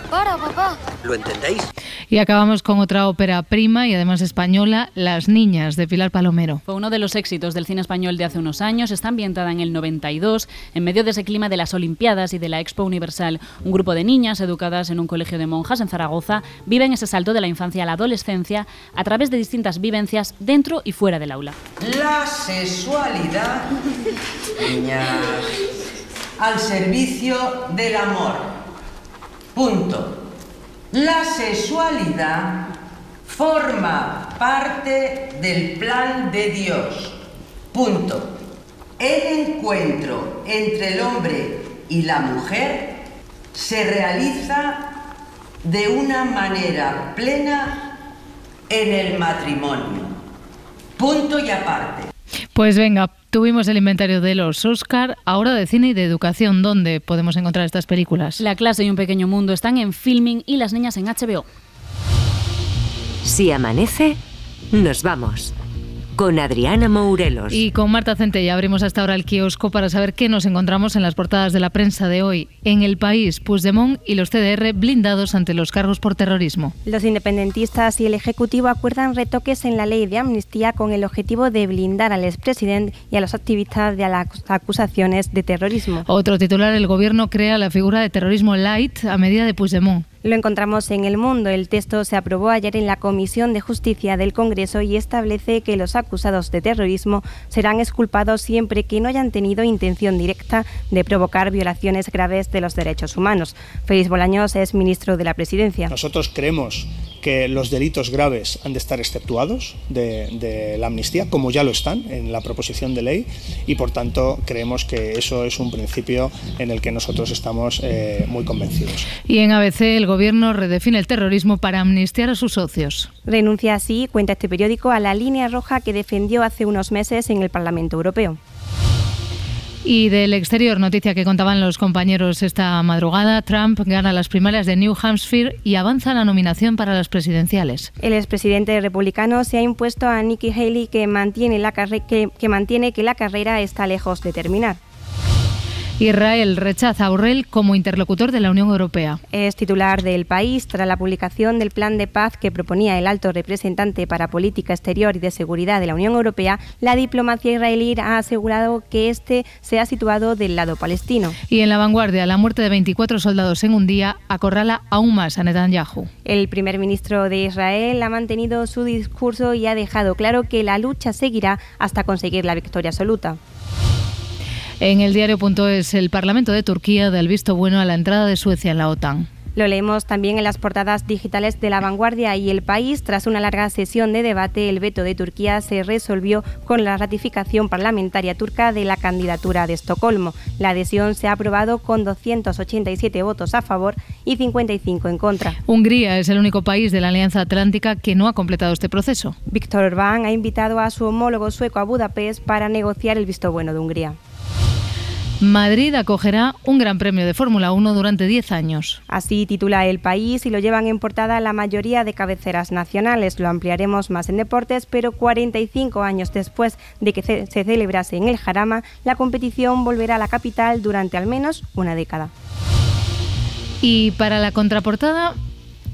Para, papá. ¿Lo entendéis? Y acabamos con otra ópera prima y además española, Las Niñas, de Pilar Palomero. Fue uno de los éxitos del cine español de hace unos años. Está ambientada en el 92, en medio de ese clima de las Olimpiadas y de la Expo Universal. Un grupo de niñas educadas en un colegio de monjas en Zaragoza viven ese salto de la infancia a la adolescencia a través de distintas vivencias dentro y fuera del aula. La sexualidad, al servicio del amor. Punto. La sexualidad forma parte del plan de Dios. Punto. El encuentro entre el hombre y la mujer se realiza de una manera plena en el matrimonio. Punto y aparte. Pues venga, tuvimos el inventario de los Oscar, ahora de cine y de educación. ¿Dónde podemos encontrar estas películas? La clase y un pequeño mundo están en filming y las niñas en HBO. Si amanece, nos vamos. Con Adriana Mourelos. Y con Marta Centella abrimos hasta ahora el kiosco para saber qué nos encontramos en las portadas de la prensa de hoy. En el país, Puigdemont y los CDR blindados ante los cargos por terrorismo. Los independentistas y el Ejecutivo acuerdan retoques en la ley de amnistía con el objetivo de blindar al expresidente y a los activistas de las acusaciones de terrorismo. Otro titular, el gobierno crea la figura de terrorismo light a medida de Puigdemont. Lo encontramos en El Mundo. El texto se aprobó ayer en la Comisión de Justicia del Congreso y establece que los acusados de terrorismo serán exculpados siempre que no hayan tenido intención directa de provocar violaciones graves de los derechos humanos. Félix Bolaños es ministro de la Presidencia. Nosotros creemos que los delitos graves han de estar exceptuados de, de, la amnistía, como ya lo están en la proposición de ley, y por tanto creemos que eso es un principio en el que nosotros estamos eh, muy convencidos. Y en ABC el gobierno redefine el terrorismo para amnistiar a sus socios. Renuncia así, cuenta este periódico, a la línea roja que defendió hace unos meses en el Parlamento Europeo. Y del exterior, noticia que contaban los compañeros esta madrugada, Trump gana las primarias de New Hampshire y avanza la nominación para las presidenciales. El expresidente republicano se ha impuesto a Nikki Haley que mantiene, que mantiene que la carrera está lejos de terminar. Israel rechaza a Borrell como interlocutor de la Unión Europea. Es titular del país tras la publicación del plan de paz que proponía el alto representante para política exterior y de seguridad de la Unión Europea. La diplomacia israelí ha asegurado que este se ha situado del lado palestino. Y en la vanguardia, la muerte de 24 soldados en un día acorrala aún más a Netanyahu. El primer ministro de Israel ha mantenido su discurso y ha dejado claro que la lucha seguirá hasta conseguir la victoria absoluta. En el diario.es, el Parlamento de Turquía da el visto bueno a la entrada de Suecia en la OTAN. Lo leemos también en las portadas digitales de La Vanguardia y El País. Tras una larga sesión de debate, el veto de Turquía se resolvió con la ratificación parlamentaria turca de la candidatura de Estocolmo. La adhesión se ha aprobado con 287 votos a favor y 55 en contra. Hungría es el único país de la Alianza Atlántica que no ha completado este proceso. Víctor Orbán ha invitado a su homólogo sueco a Budapest para negociar el visto bueno de Hungría. Madrid acogerá un gran premio de Fórmula 1 durante 10 años. Así titula El País y lo llevan en portada la mayoría de cabeceras nacionales. Lo ampliaremos más en deportes, pero 45 años después de que se celebrase en el Jarama, la competición volverá a la capital durante al menos una década. Y para la contraportada,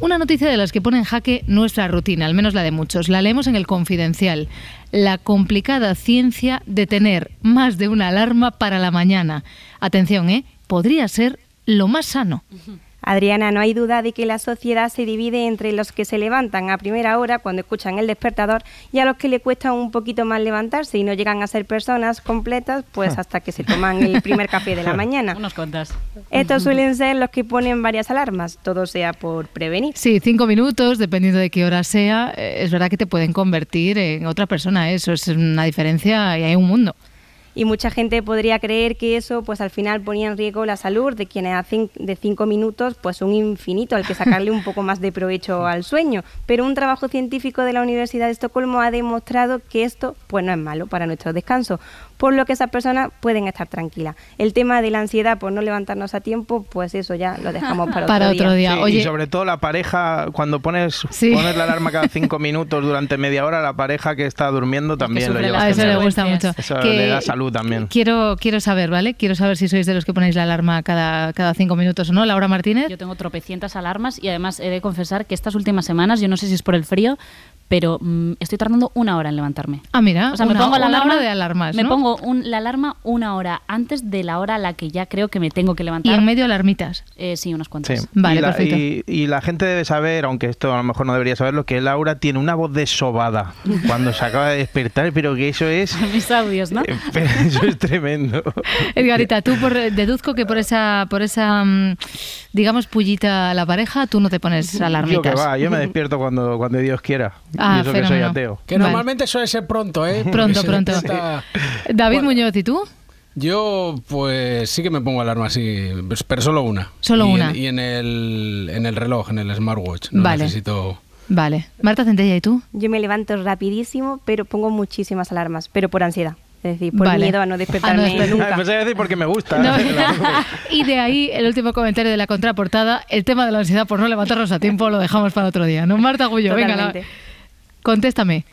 una noticia de las que pone en jaque nuestra rutina, al menos la de muchos. La leemos en el Confidencial. La complicada ciencia de tener más de una alarma para la mañana. Atención, ¿eh? Podría ser lo más sano. Adriana, no hay duda de que la sociedad se divide entre los que se levantan a primera hora cuando escuchan el despertador y a los que le cuesta un poquito más levantarse y no llegan a ser personas completas pues hasta que se toman el primer café de la <laughs> mañana. Unos contas. Estos <laughs> suelen ser los que ponen varias alarmas, todo sea por prevenir. Sí, cinco minutos, dependiendo de qué hora sea, eh, es verdad que te pueden convertir en otra persona, eso es una diferencia y hay un mundo y mucha gente podría creer que eso pues al final ponía en riesgo la salud de quienes hacen de cinco minutos pues un infinito al que sacarle un poco más de provecho al sueño. Pero un trabajo científico de la Universidad de Estocolmo ha demostrado que esto pues no es malo para nuestro descanso por lo que esas personas pueden estar tranquilas. El tema de la ansiedad por no levantarnos a tiempo, pues eso ya lo dejamos para, <laughs> para otro, día. Sí, y sobre todo la pareja, cuando pones, Sí. pones la alarma cada cinco <laughs> minutos durante media hora, la pareja que está durmiendo también lo lleva. A eso le gusta mucho. Eso Que- le da salud también. Quiero, quiero saber, ¿vale? Quiero saber si sois de los que ponéis la alarma cada, cada cinco minutos o no. Laura Martínez. Yo tengo tropecientas alarmas y además he de confesar que estas últimas semanas, yo no sé si es por el frío, pero mm, estoy tardando una hora en levantarme. Ah, mira, O sea, me pongo la alarma hora de alarmas, Me pongo un- la alarma una hora antes de la hora a la que ya creo que me tengo que Y levantar. en medio alarmitas. Eh, sí, unas Sí. cuantas. Vale, y, la, perfecto. y- y la gente debe saber, aunque esto a lo mejor no debería saberlo, que Laura tiene una voz desobada cuando se acaba de despertar, pero que eso es, <laughs> Mis audios, ¿no? eso es tremendo. <laughs> Edgarita, tú por- deduzco que por esa, por esa mm, digamos, pullita a la pareja, tú no te pones Yo que alarmitas. va, yo me <laughs> despierto cuando, cuando Dios quiera. Ah, y eso que soy ateo. Que Vale. normalmente suele ser pronto, ¿eh? Pronto, pronto. <laughs> David Muñoz, ¿y tú? Yo, pues sí que me pongo alarma así, pues, pero solo una. Solo y una. En, y en el, en el reloj, en el smartwatch. No Vale. necesito. Vale. Marta Centella, ¿y tú? Yo me levanto rapidísimo, pero pongo muchísimas alarmas, pero por ansiedad. Es decir, por Vale. miedo a no <laughs> despertarme despertar. nunca. Pues es decir, porque me gusta. No. <laughs> y de ahí el último comentario de la contraportada, el tema de la ansiedad por no levantarnos a tiempo lo dejamos para otro día. ¿No, Marta Gullo? Venga, la- Totalmente. Contéstame.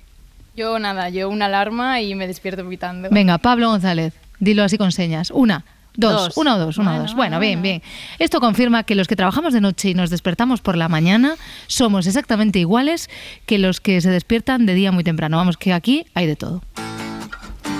Yo nada, yo una alarma y me despierto pitando. Venga, Pablo González, dilo así con señas. Una, dos, Dos. una o dos, una o Bueno, dos. Bueno, bien, bien. Esto confirma que los que trabajamos de noche y nos despertamos por la mañana somos exactamente iguales que los que se despiertan de día muy temprano. Vamos, que aquí hay de todo.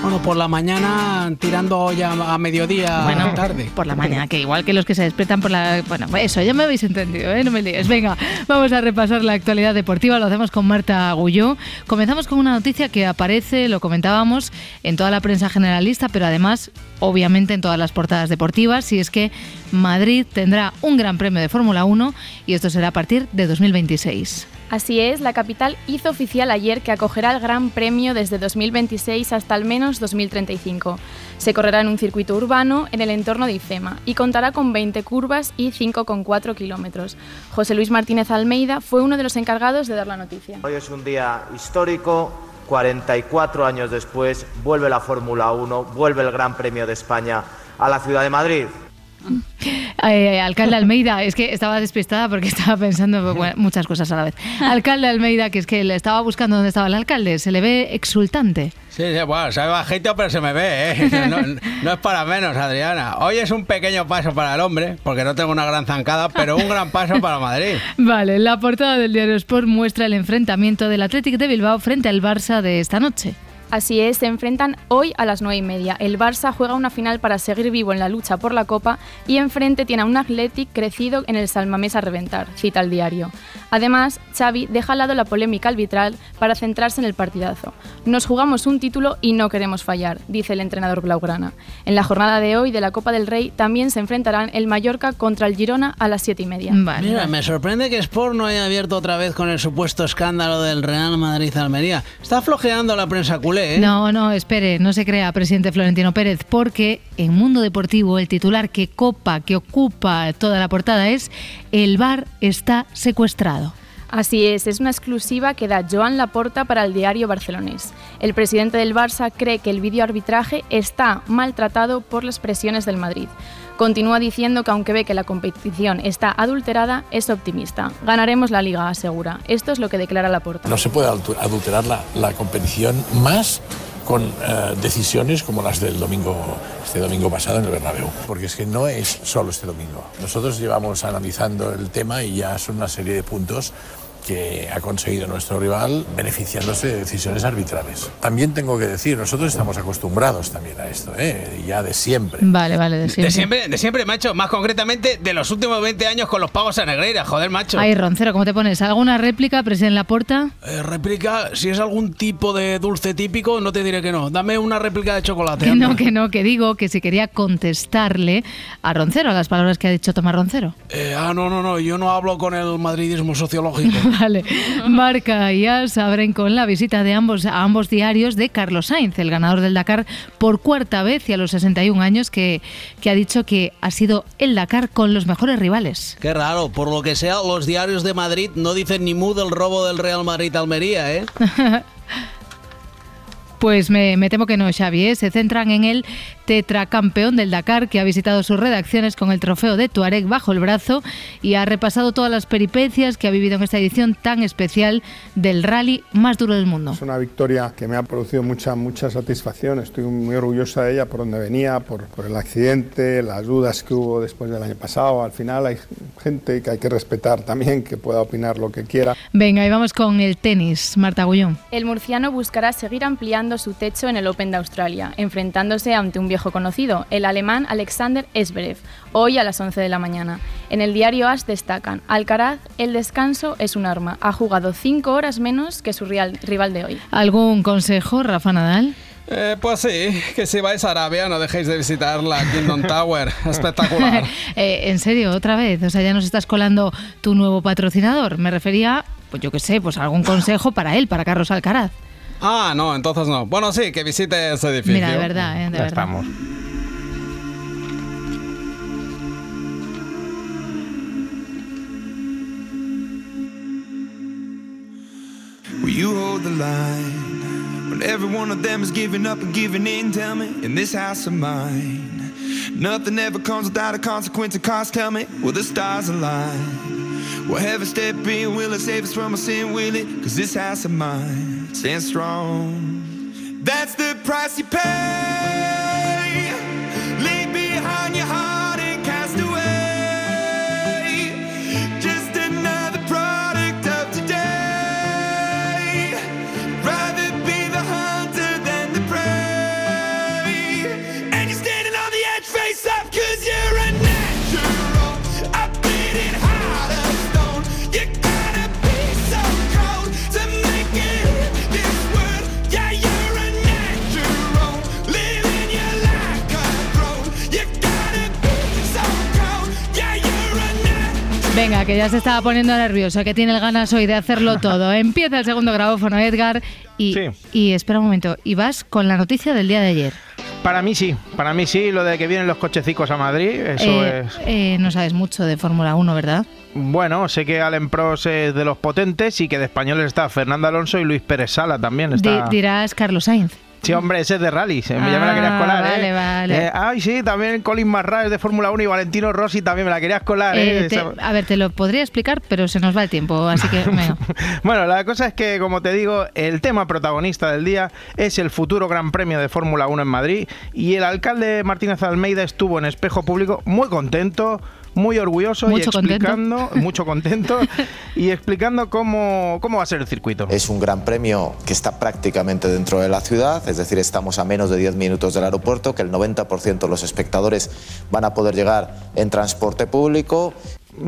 Bueno, por la mañana tirando ya a mediodía Bueno, tarde. por la mañana, que igual que los que se despiertan por la... Bueno, eso, ya me habéis entendido, ¿eh? No me líes. Venga, vamos a repasar la actualidad deportiva, lo hacemos con Marta Agulló. Comenzamos con una noticia que aparece, lo comentábamos, en toda la prensa generalista, pero además, obviamente, en todas las portadas deportivas, y es que Madrid tendrá un gran premio de Fórmula 1 y esto será a partir de 2026. Así es, la capital hizo oficial ayer que acogerá el Gran Premio desde 2026 hasta al menos 2035. Se correrá en un circuito urbano en el entorno de IFEMA y contará con 20 curvas y 5,4 kilómetros. José Luis Martínez Almeida fue uno de los encargados de dar la noticia. Hoy es un día histórico. 44 años después vuelve la Fórmula 1, vuelve el Gran Premio de España a la ciudad de Madrid. Eh, alcalde Almeida, es que estaba despistada porque <laughs> estaba pensando bueno, muchas cosas a la vez. Alcalde Almeida, que es que le estaba buscando dónde estaba el alcalde, se le ve exultante. Sí, sí, bueno, se ve bajito, pero se me ve, ¿eh? <laughs> No, no es para menos, Adriana. Hoy es un pequeño paso para el hombre, porque no tengo una gran zancada, pero un gran paso para Madrid. <laughs> Vale, la portada del diario Sport muestra el enfrentamiento del Athletic de Bilbao frente al Barça de esta noche. Así es, se enfrentan hoy a las 9 y media. El Barça juega una final para seguir vivo en la lucha por la Copa y enfrente tiene a un Athletic crecido en el Salmamés a reventar, cita el diario. Además, Xavi deja al lado la polémica arbitral para centrarse en el partidazo. Nos jugamos un título y no queremos fallar, dice el entrenador blaugrana. En la jornada de hoy de la Copa del Rey también se enfrentarán el Mallorca contra el Girona a las 7 y media. Mira, me sorprende que Sport no haya abierto otra vez con el supuesto escándalo del Real Madrid-Almería. Está flojeando la prensa culé, ¿eh? No, no, espere, no se crea, presidente Florentino Pérez, porque en Mundo Deportivo el titular que copa, que ocupa toda la portada es El bar está secuestrado. Así es, es una exclusiva que da Joan Laporta para el diario barcelonés. El presidente del Barça cree que el videoarbitraje está maltratado por las presiones del Madrid. Continúa diciendo que aunque ve que la competición está adulterada, es optimista. Ganaremos la liga, asegura. Esto es lo que declara Laporta. No se puede adulterar la, la competición más con eh, decisiones como las del domingo, este domingo pasado en el Bernabéu. Porque es que no es solo este domingo. Nosotros llevamos analizando el tema y ya son una serie de puntos que ha conseguido nuestro rival beneficiándose de decisiones arbitrales. También tengo que decir, nosotros estamos acostumbrados también a esto, ¿eh? ya de siempre. Vale, vale, de siempre. De siempre, de siempre, macho. Más concretamente, de los últimos 20 años con los pagos a Negreira. Joder, macho. Ay, Roncero, ¿cómo te pones? ¿Alguna réplica, presidente Laporta? Eh, réplica, si es algún tipo de dulce típico, no te diré que no. Dame una réplica de chocolate. Que no, que no, que digo que si quería contestarle a Roncero, a las palabras que ha dicho Tomás Roncero. Eh, ah, no, no, no. Yo no hablo con el madridismo sociológico. <laughs> Vale. Marca y AS abren con la visita de ambos a ambos diarios de Carlos Sainz, el ganador del Dakar por cuarta vez y a los 61 años, que, que ha dicho que ha sido el Dakar con los mejores rivales. Qué raro, por lo que sea, los diarios de Madrid no dicen ni mu del robo del Real Madrid-Almería, ¿eh? <laughs> Pues me, me, temo que no, Xavi. ¿eh? Se centran en el tetracampeón del Dakar, que ha visitado sus redacciones con el trofeo de Tuareg bajo el brazo y ha repasado todas las peripecias que ha vivido en esta edición tan especial del rally más duro del mundo. Es una victoria que me ha producido mucha, mucha satisfacción. Estoy muy orgullosa de ella por donde venía, por, por el accidente, las dudas que hubo después del año pasado. Al final hay gente que hay que respetar también, que pueda opinar lo que quiera. Venga, y vamos con el tenis. Marta Gullón. El murciano buscará seguir ampliando su techo en el Open de Australia, enfrentándose ante un viejo conocido, el alemán Alexander Zverev, hoy a las 11 de la mañana. En el diario AS destacan, Alcaraz, el descanso es un arma, ha jugado 5 horas menos que su rival de hoy. ¿Algún consejo, Rafa Nadal? Eh, pues sí, que si vais a Arabia no dejéis de visitar la Kingdom Tower. <laughs> Espectacular. <laughs> eh, en serio, otra vez. O sea, ya nos estás colando tu nuevo patrocinador. Me refería, pues yo qué sé, pues algún consejo para él, para Carlos Alcaraz. Ah, no, entonces no. Bueno, sí, que visite ese edificio. Mira, de verdad, ¿eh? De ya verdad. estamos. Will you hold the line when every one of them is giving up and giving in? Tell me, in this house of mine, nothing ever comes without a consequence of cost. Tell me, will the stars align? Will heaven step in? Will it save us from our sin? Will it? Cause this house of mine stands strong. That's the price you pay. Leave behind your heart Venga, que ya se estaba poniendo nervioso, que tiene el ganas hoy de hacerlo <laughs> todo. Empieza el segundo grabófono, Edgar, y, y espera un momento, y vas con la noticia del día de ayer. Para mí sí, para mí sí, lo de que vienen los cochecicos a Madrid, eso Eh, es... eh, no sabes mucho de Fórmula 1, ¿verdad? Bueno, sé que Allen Prost es de los potentes y que de españoles está Fernando Alonso y Luis Pérez Sala también está... dirás Carlos Sainz. Sí, hombre, ese es de rally, me ya me la querías Ah, colar, ¿eh? vale, vale. Eh, Ay, sí, también Colin Marra es de Fórmula 1 y Valentino Rossi también me la querías colar, ¿eh? Eh, te- a ver, te lo podría explicar, pero se nos va el tiempo, así que venga. <laughs> Bueno, la cosa es que, como te digo, el tema protagonista del día es el futuro Gran Premio de Fórmula 1 en Madrid y el alcalde Martínez Almeida estuvo en espejo público muy contento, muy orgulloso Mucho y explicando, <laughs> mucho contento y explicando cómo, cómo va a ser el circuito. Es un gran premio que está prácticamente dentro de la ciudad, es decir, estamos a menos de 10 minutos del aeropuerto, que el 90% de los espectadores van a poder llegar en transporte público.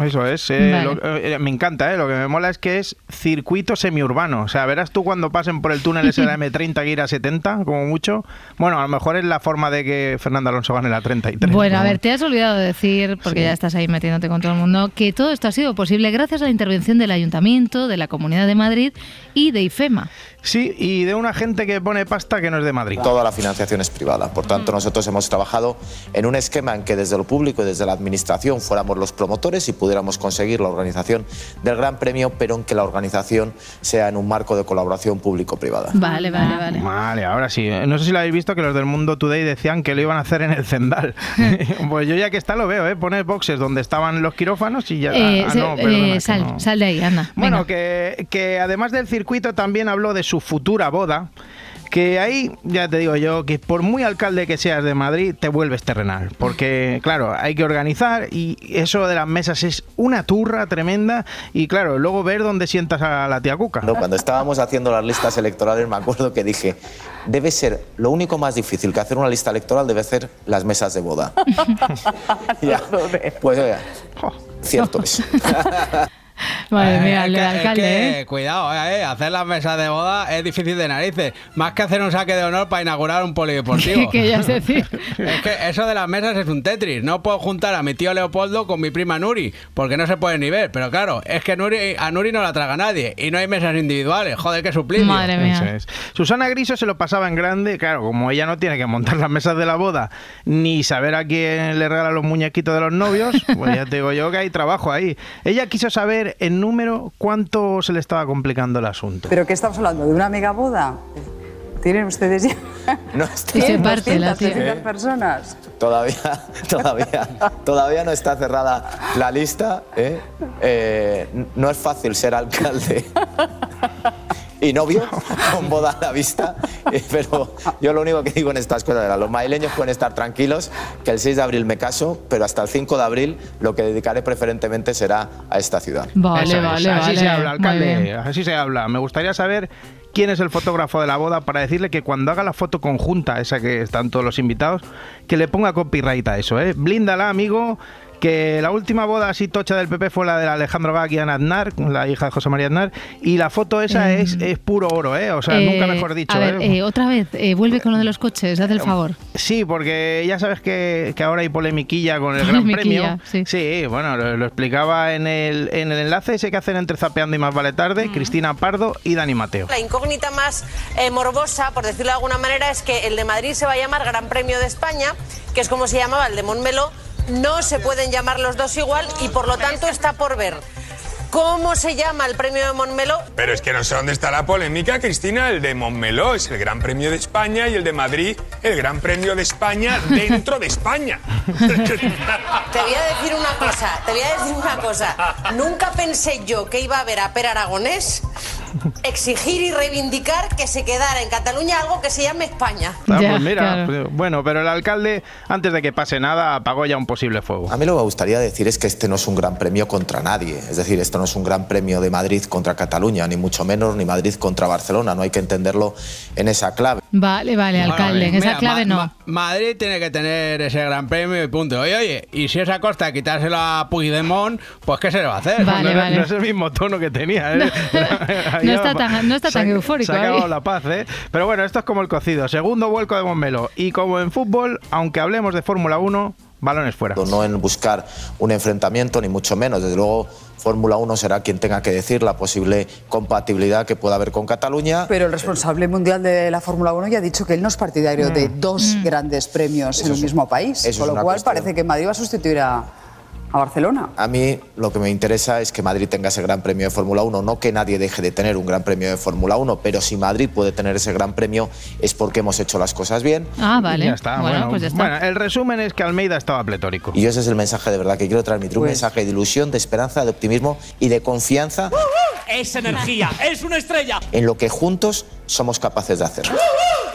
Eso es, eh, Vale. lo- eh, me encanta, eh, lo que me mola es que es circuito semiurbano. O sea, verás tú cuando pasen por el túnel ese de la <laughs> M30 que ir a 70, como mucho. Bueno, a lo mejor es la forma de que Fernando Alonso gane la 33. Bueno, a ver, te has olvidado de decir, porque Sí. ya estás ahí metiéndote con todo el mundo, que todo esto ha sido posible gracias a la intervención del Ayuntamiento, de la Comunidad de Madrid y de IFEMA. Sí, y de una gente que pone pasta que no es de Madrid. Toda la financiación es privada. Por tanto, nosotros hemos trabajado en un esquema en que desde lo público y desde la administración fuéramos los promotores y pudiéramos conseguir la organización del Gran Premio, pero en que la organización sea en un marco de colaboración público-privada. Vale, vale, vale. Vale, ahora sí. No sé si lo habéis visto que los del Mundo Today decían que lo iban a hacer en el Zendal. <laughs> <laughs> pues yo ya que está lo veo, ¿eh? Pones boxes donde estaban los quirófanos y ya... Eh, ah, no, eh, perdona, que sal, no. sal de ahí, anda. Bueno, que, que además del circuito también habló de su futura boda. Que ahí, ya te digo yo, que por muy alcalde que seas de Madrid, te vuelves terrenal. Porque, claro, hay que organizar y eso de las mesas es una turra tremenda. Y, claro, luego ver dónde sientas a la tía Cuca. No, Cuando estábamos haciendo las listas electorales, me acuerdo que dije, debe ser lo único más difícil que hacer una lista electoral debe ser las mesas de boda. <laughs> <laughs> Ya. Pues oiga, cierto es. <laughs> <laughs> Madre mía, Eh, el es que- es alcalde, que, ¿eh? Cuidado, eh, hacer las mesas de boda es difícil de narices. Más que hacer un saque de honor para inaugurar un polideportivo. <laughs> Que ya es <laughs> decir. Es que eso de las mesas es un Tetris. No puedo juntar a mi tío Leopoldo con mi prima Nuri, porque no se puede ni ver. Pero claro, es que Nuri, a Nuri no la traga nadie y no hay mesas individuales. Joder, qué suplicio. Eso es. Susana Griso se lo pasaba en grande, claro, como ella no tiene que montar las mesas de la boda ni saber a quién le regala los muñequitos de los novios, pues ya te digo yo que hay trabajo ahí. Ella quiso saber en número cuánto se le estaba complicando el asunto. ¿Pero qué estamos hablando? ¿De una mega boda? ¿Tienen ustedes ya No <laughs> se 100, parte la 200, tía. 300 personas? Todavía, <laughs> todavía, todavía no está cerrada la lista. ¿eh? Eh, no es fácil ser alcalde <laughs> y novio <laughs> con boda a la vista, eh, pero yo lo único que digo en estas cosas era, los madrileños pueden estar tranquilos, que el 6 de abril me caso, pero hasta el 5 de abril lo que dedicaré preferentemente será a esta ciudad. Vale, es, vale, así vale. se habla, alcalde, así se habla. Me gustaría saber quién es el fotógrafo de la boda para decirle que cuando haga la foto conjunta, esa que están todos los invitados, que le ponga copyright a eso, ¿eh? Blíndala, amigo. Que la última boda así tocha del PP fue la de Alejandro Gag y Ana Aznar, la hija de José María Aznar, y la foto esa Em, es, es puro oro, ¿eh? O sea, nunca Eh, mejor dicho, A ver, ¿eh? eh, otra vez, eh, vuelve con lo de los coches, haz el favor. Sí, porque ya sabes que, que ahora hay polemiquilla con el Gran Premio. Sí, bueno, lo, lo explicaba en el, en el enlace ese que hacen entre Zapeando y Más Vale Tarde, Cristina Pardo y Dani Mateo. La incógnita más eh, morbosa, por decirlo de alguna manera, es que el de Madrid se va a llamar Gran Premio de España, que es como se llamaba el de Montmeló. No se pueden llamar los dos igual y por lo tanto está por ver. ¿Cómo se llama el premio de Montmeló? Pero es que no sé dónde está la polémica, Cristina. El de Montmeló es el Gran Premio de España y el de Madrid el Gran Premio de España dentro de España. <laughs> Te voy a decir una cosa, te voy a decir una cosa. Nunca pensé yo que iba a ver a Per Aragonés exigir y reivindicar que se quedara en Cataluña algo que se llame España. Ah, pues mira, pues, bueno, pero el alcalde, antes de que pase nada, apagó ya un posible fuego. A mí lo que me gustaría decir es que este no es un gran premio contra nadie. Es decir, esto no es un gran premio de Madrid contra Cataluña, ni mucho menos, ni Madrid contra Barcelona. No hay que entenderlo en esa clave. Vale, vale, alcalde, en esa Mira, clave Ma- no. Ma- Madrid tiene que tener ese gran premio y punto. Oye, oye, y si esa costa quitárselo a Puigdemont, pues ¿qué se le va a hacer? Vale, no, vale. no es el mismo tono que tenía. ¿eh? <laughs> No está tan, no está Se ha- tan eufórico Se ha acabado ahí. la paz, ¿eh? Pero bueno, esto es como el cocido. Segundo vuelco de Montmeló. Y como en fútbol, aunque hablemos de Fórmula 1, balones fuera. No en buscar un enfrentamiento, ni mucho menos. Desde luego, Fórmula 1 será quien tenga que decir la posible compatibilidad que pueda haber con Cataluña. Pero el responsable mundial de la Fórmula 1 ya ha dicho que él no es partidario de Mm. dos grandes premios en un mismo país. eso es Con lo cual cuestión. parece que Madrid va a sustituir a, a Barcelona. A mí lo que me interesa es que Madrid tenga ese gran premio de Fórmula 1, no que nadie deje de tener un gran premio de Fórmula 1, pero si Madrid puede tener ese gran premio es porque hemos hecho las cosas bien. Ah, vale. Ya está, bueno, bueno, pues ya está. bueno, el resumen es que Almeida estaba pletórico. Y ese es el mensaje de verdad que quiero transmitir, un Pues- mensaje de ilusión, de esperanza, de optimismo y de confianza Es energía, es una estrella. en lo que juntos somos capaces de hacer.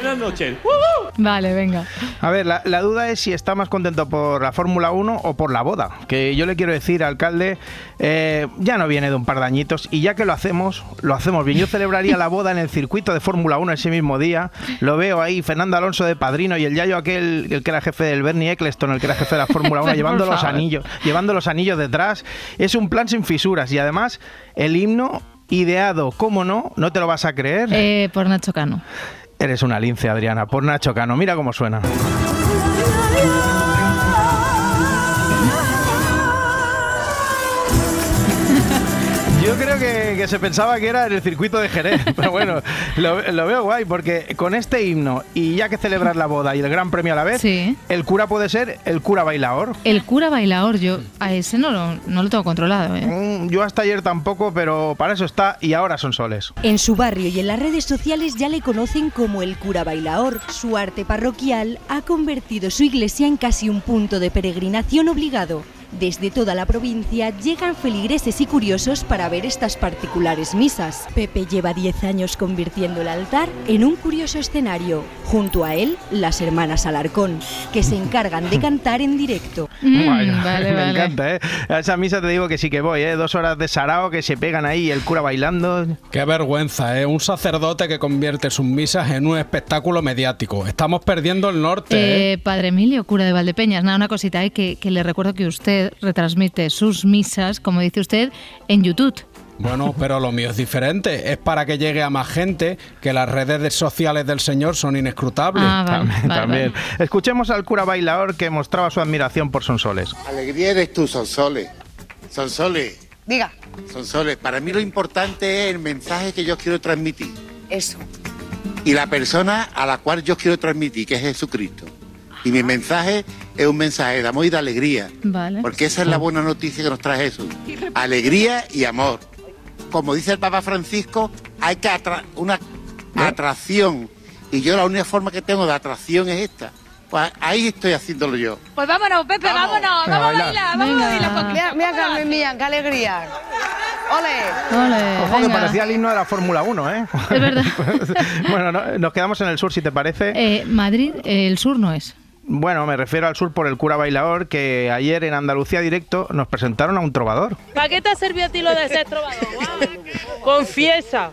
Buenas noches. <laughs> Vale, venga. A ver, la, la duda es si está más contento por la Fórmula 1 o por la boda. Que yo le quiero decir, alcalde, eh, ya no viene de un par de añitos y ya que lo hacemos, lo hacemos bien. Yo celebraría la boda en el circuito de Fórmula 1 ese mismo día. Lo veo ahí, Fernando Alonso de padrino y el Yayo aquel, el que era jefe del Bernie Eccleston, el que era jefe de la Fórmula 1, <laughs> Por llevando los anillos, llevando los anillos detrás. Es un plan sin fisuras y además el himno ideado, ¿cómo no? ¿No te lo vas a creer? Eh, por Nacho Cano. Eres una lince, Adriana. Por Nacho Cano. Mira cómo suena. Que, que se pensaba que era en el circuito de Jerez, <laughs> pero bueno, lo, lo veo guay porque con este himno y ya que celebrar la boda y el Gran Premio a la vez, Sí. el cura puede ser el cura bailaor. El cura bailaor, yo a ese no lo, no lo tengo controlado. ¿eh? Mm, Yo hasta ayer tampoco, pero para eso está y ahora son soles. En su barrio y en las redes sociales ya le conocen como el cura bailaor. Su arte parroquial ha convertido su iglesia en casi un punto de peregrinación obligado. Desde toda la provincia llegan feligreses y curiosos para ver estas particulares misas. Pepe lleva 10 años convirtiendo el altar en un curioso escenario. Junto a él, las hermanas Alarcón, que se encargan de cantar en directo. Vale, <laughs> me vale. encanta, ¿eh? A esa misa te digo que sí que voy, ¿eh? Dos horas de sarao que se pegan ahí y el cura bailando. Qué vergüenza, ¿eh? Un sacerdote que convierte sus misas en un espectáculo mediático. Estamos perdiendo el norte, ¿eh? Eh, Padre Emilio, cura de Valdepeñas, nada, una cosita, eh, que, que le recuerdo que usted retransmite sus misas, como dice usted, en YouTube. Bueno, <laughs> pero lo mío es diferente. Es para que llegue a más gente, que las redes sociales del Señor son inescrutables. Ah, vale, También, vale, también. Escuchemos al cura bailaor que mostraba su admiración por Sonsoles. Alegría eres tú, Sonsoles. Sonsoles, Diga, Sonsoles, para mí lo importante es el mensaje que yo quiero transmitir eso. y la persona a la cual yo quiero transmitir, que es Jesucristo. Y mi mensaje es un mensaje de amor y de alegría, Vale. porque esa es la buena noticia que nos trae Jesús. Alegría y amor. Como dice el Papa Francisco, hay que atra una atracción. Y yo la única forma que tengo de atracción es esta. Pues ahí estoy haciéndolo yo. Pues vámonos, Pepe, vámonos, vamos, Venga, a baila. bailar, vamos a bailar. porque- Mira, mira Carmen mía, qué alegría. ¡Ole! Ole, Ojo que parecía el himno de la Fórmula 1, ¿eh? Es verdad. <laughs> bueno, no- nos quedamos en el sur, si te parece. Eh, Madrid, eh, el sur no es. Bueno, me refiero al sur por el cura bailaor, que ayer en Andalucía Directo nos presentaron a un trovador. ¿Para qué te ha servido a ti lo de ser trovador? Confiesa.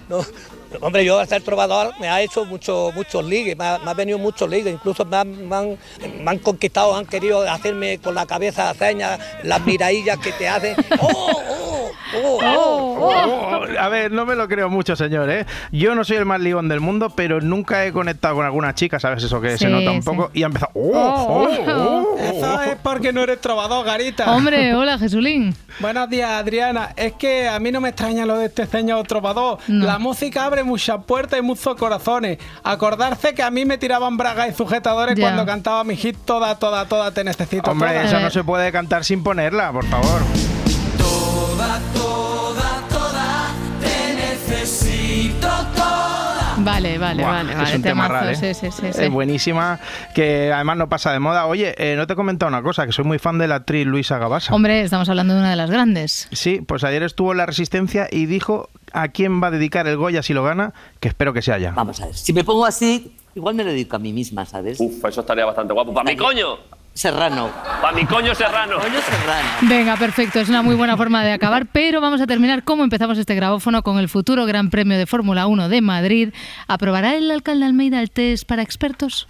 Hombre, yo ser trovador me ha hecho mucho, muchos ligues, me ha, me ha venido muchos ligues, incluso me han, me, han, me han conquistado, han querido hacerme con la cabeza señas, las miradillas que te hacen. ¡Oh, oh, oh, oh, oh! Oh, a ver, no me lo creo mucho, señor, ¿eh? Yo no soy el más ligón del mundo, pero nunca he conectado con alguna chica, ¿sabes? Eso que Sí, se nota un sí. poco. Y ha empezado. ¡Oh, oh, oh, oh! Eso es porque no eres trovador, Garita. Hombre, hola, Jesulín. Buenos días, Adriana. Es que a mí no me extraña lo de este ceño trovador. No. La música abre muchas puertas y muchos corazones. Acordarse que a mí me tiraban bragas y sujetadores cuando cantaba mi hit Toda, toda, toda, te necesito Hombre, toda. eso no ver. se puede cantar sin ponerla, por favor. Vale, vale, Buah, vale, es vale. un tema raro, ¿eh? sí, sí, sí, sí. Es buenísima, que además no pasa de moda. Oye, eh, no te he comentado una cosa, que soy muy fan de la actriz Luisa Gabasa. Hombre, estamos hablando de una de las grandes. Sí, pues ayer estuvo en La Resistencia y dijo a quién va a dedicar el Goya si lo gana, que espero que sea ya. Vamos a ver, si me pongo así, igual me lo dedico a mí misma, ¿sabes? Uf, eso estaría bastante guapo. ¡Para mi coño! Serrano. ¡Para mi coño serrano! Coño Serrano. Venga, perfecto, es una muy buena forma de acabar, pero vamos a terminar como empezamos este grabófono con el futuro Gran Premio de Fórmula 1 de Madrid. ¿Aprobará el alcalde Almeida el test para expertos?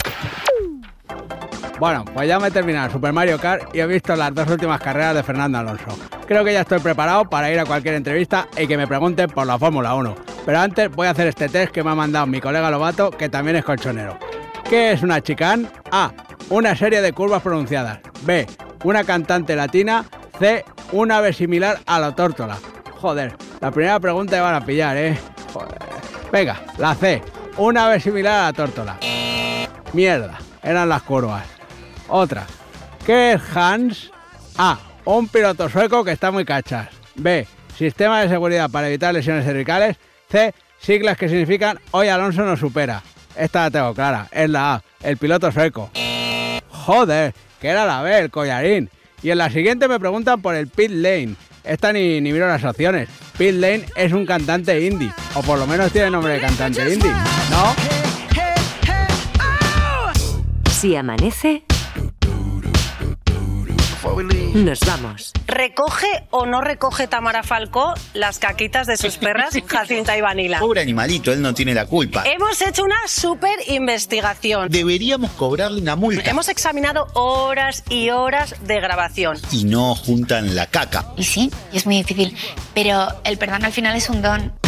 Bueno, pues ya me he terminado Super Mario Kart y he visto las dos últimas carreras de Fernando Alonso. Creo que ya estoy preparado para ir a cualquier entrevista y que me pregunten por la Fórmula 1. Pero antes voy a hacer este test que me ha mandado mi colega Lobato, que también es colchonero. ¿Qué es una chicane? A. Una serie de curvas pronunciadas. B. una cantante latina. C, un ave similar a la tórtola. Joder, la primera pregunta me van a pillar, ¿eh? Joder. Venga, la C, un ave similar a la tórtola. Mierda, eran las curvas. Otra, ¿qué es Hans? A, un piloto sueco que está muy cachas. B, sistema de seguridad para evitar lesiones cervicales. C, siglas que significan hoy Alonso nos supera. Esta la tengo clara, es la A, el piloto sueco. Joder, que era la B, el collarín. Y en la siguiente me preguntan por el Pit Lane. Esta ni, ni miro las opciones. Pit Lane es un cantante indie, o por lo menos tiene nombre de cantante indie, ¿no? Si amanece, nos vamos. ¿Recoge o no recoge Tamara Falcó las caquitas de sus perras <laughs> Jacinta y Vanila? Pobre animalito, él no tiene la culpa. Hemos hecho una súper investigación. Deberíamos cobrarle una multa. Hemos examinado horas y horas de grabación. Y no juntan la caca. Y sí, y es muy difícil. Pero el perdón al final es un don.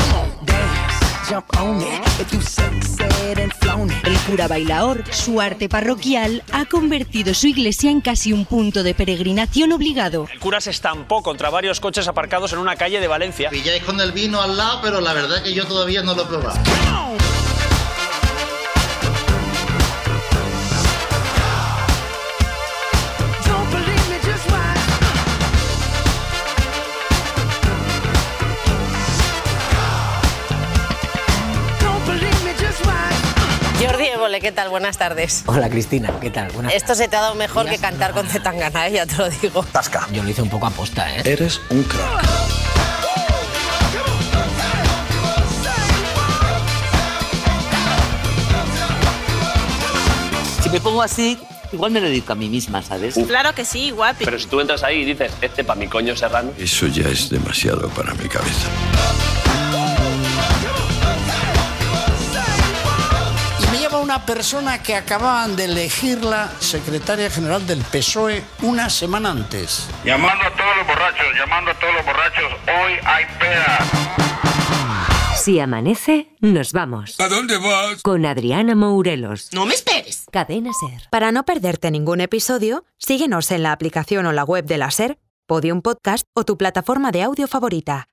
El cura bailaor, su arte parroquial, ha convertido su iglesia en casi un punto de peregrinación obligado. El cura se estampó contra varios coches aparcados en una calle de Valencia. Pilláis con el vino al lado, pero la verdad es que yo todavía no lo he probado. ¿Qué tal? Buenas tardes. Hola Cristina, ¿qué tal? Buenas Esto se te ha dado mejor que cantar con Zetangana, ¿eh? ya te lo digo. Tasca. Yo lo hice un poco aposta, ¿eh? Eres un crack. Si me pongo así, igual me lo dedico a mí misma, ¿sabes? Claro que sí, guapi. Pero si tú entras ahí y dices, este pa' mi coño serrano. Eso ya es demasiado para mi cabeza. Una persona que acababan de elegirla secretaria general del PSOE una semana antes. Llamando a todos los borrachos, llamando a todos los borrachos, hoy hay peda. Si amanece, nos vamos. ¿A dónde vas? Con Adriana Mourelos. No me esperes. Cadena Ser. Para no perderte ningún episodio, síguenos en la aplicación o la web de la SER, Podium Podcast o tu plataforma de audio favorita.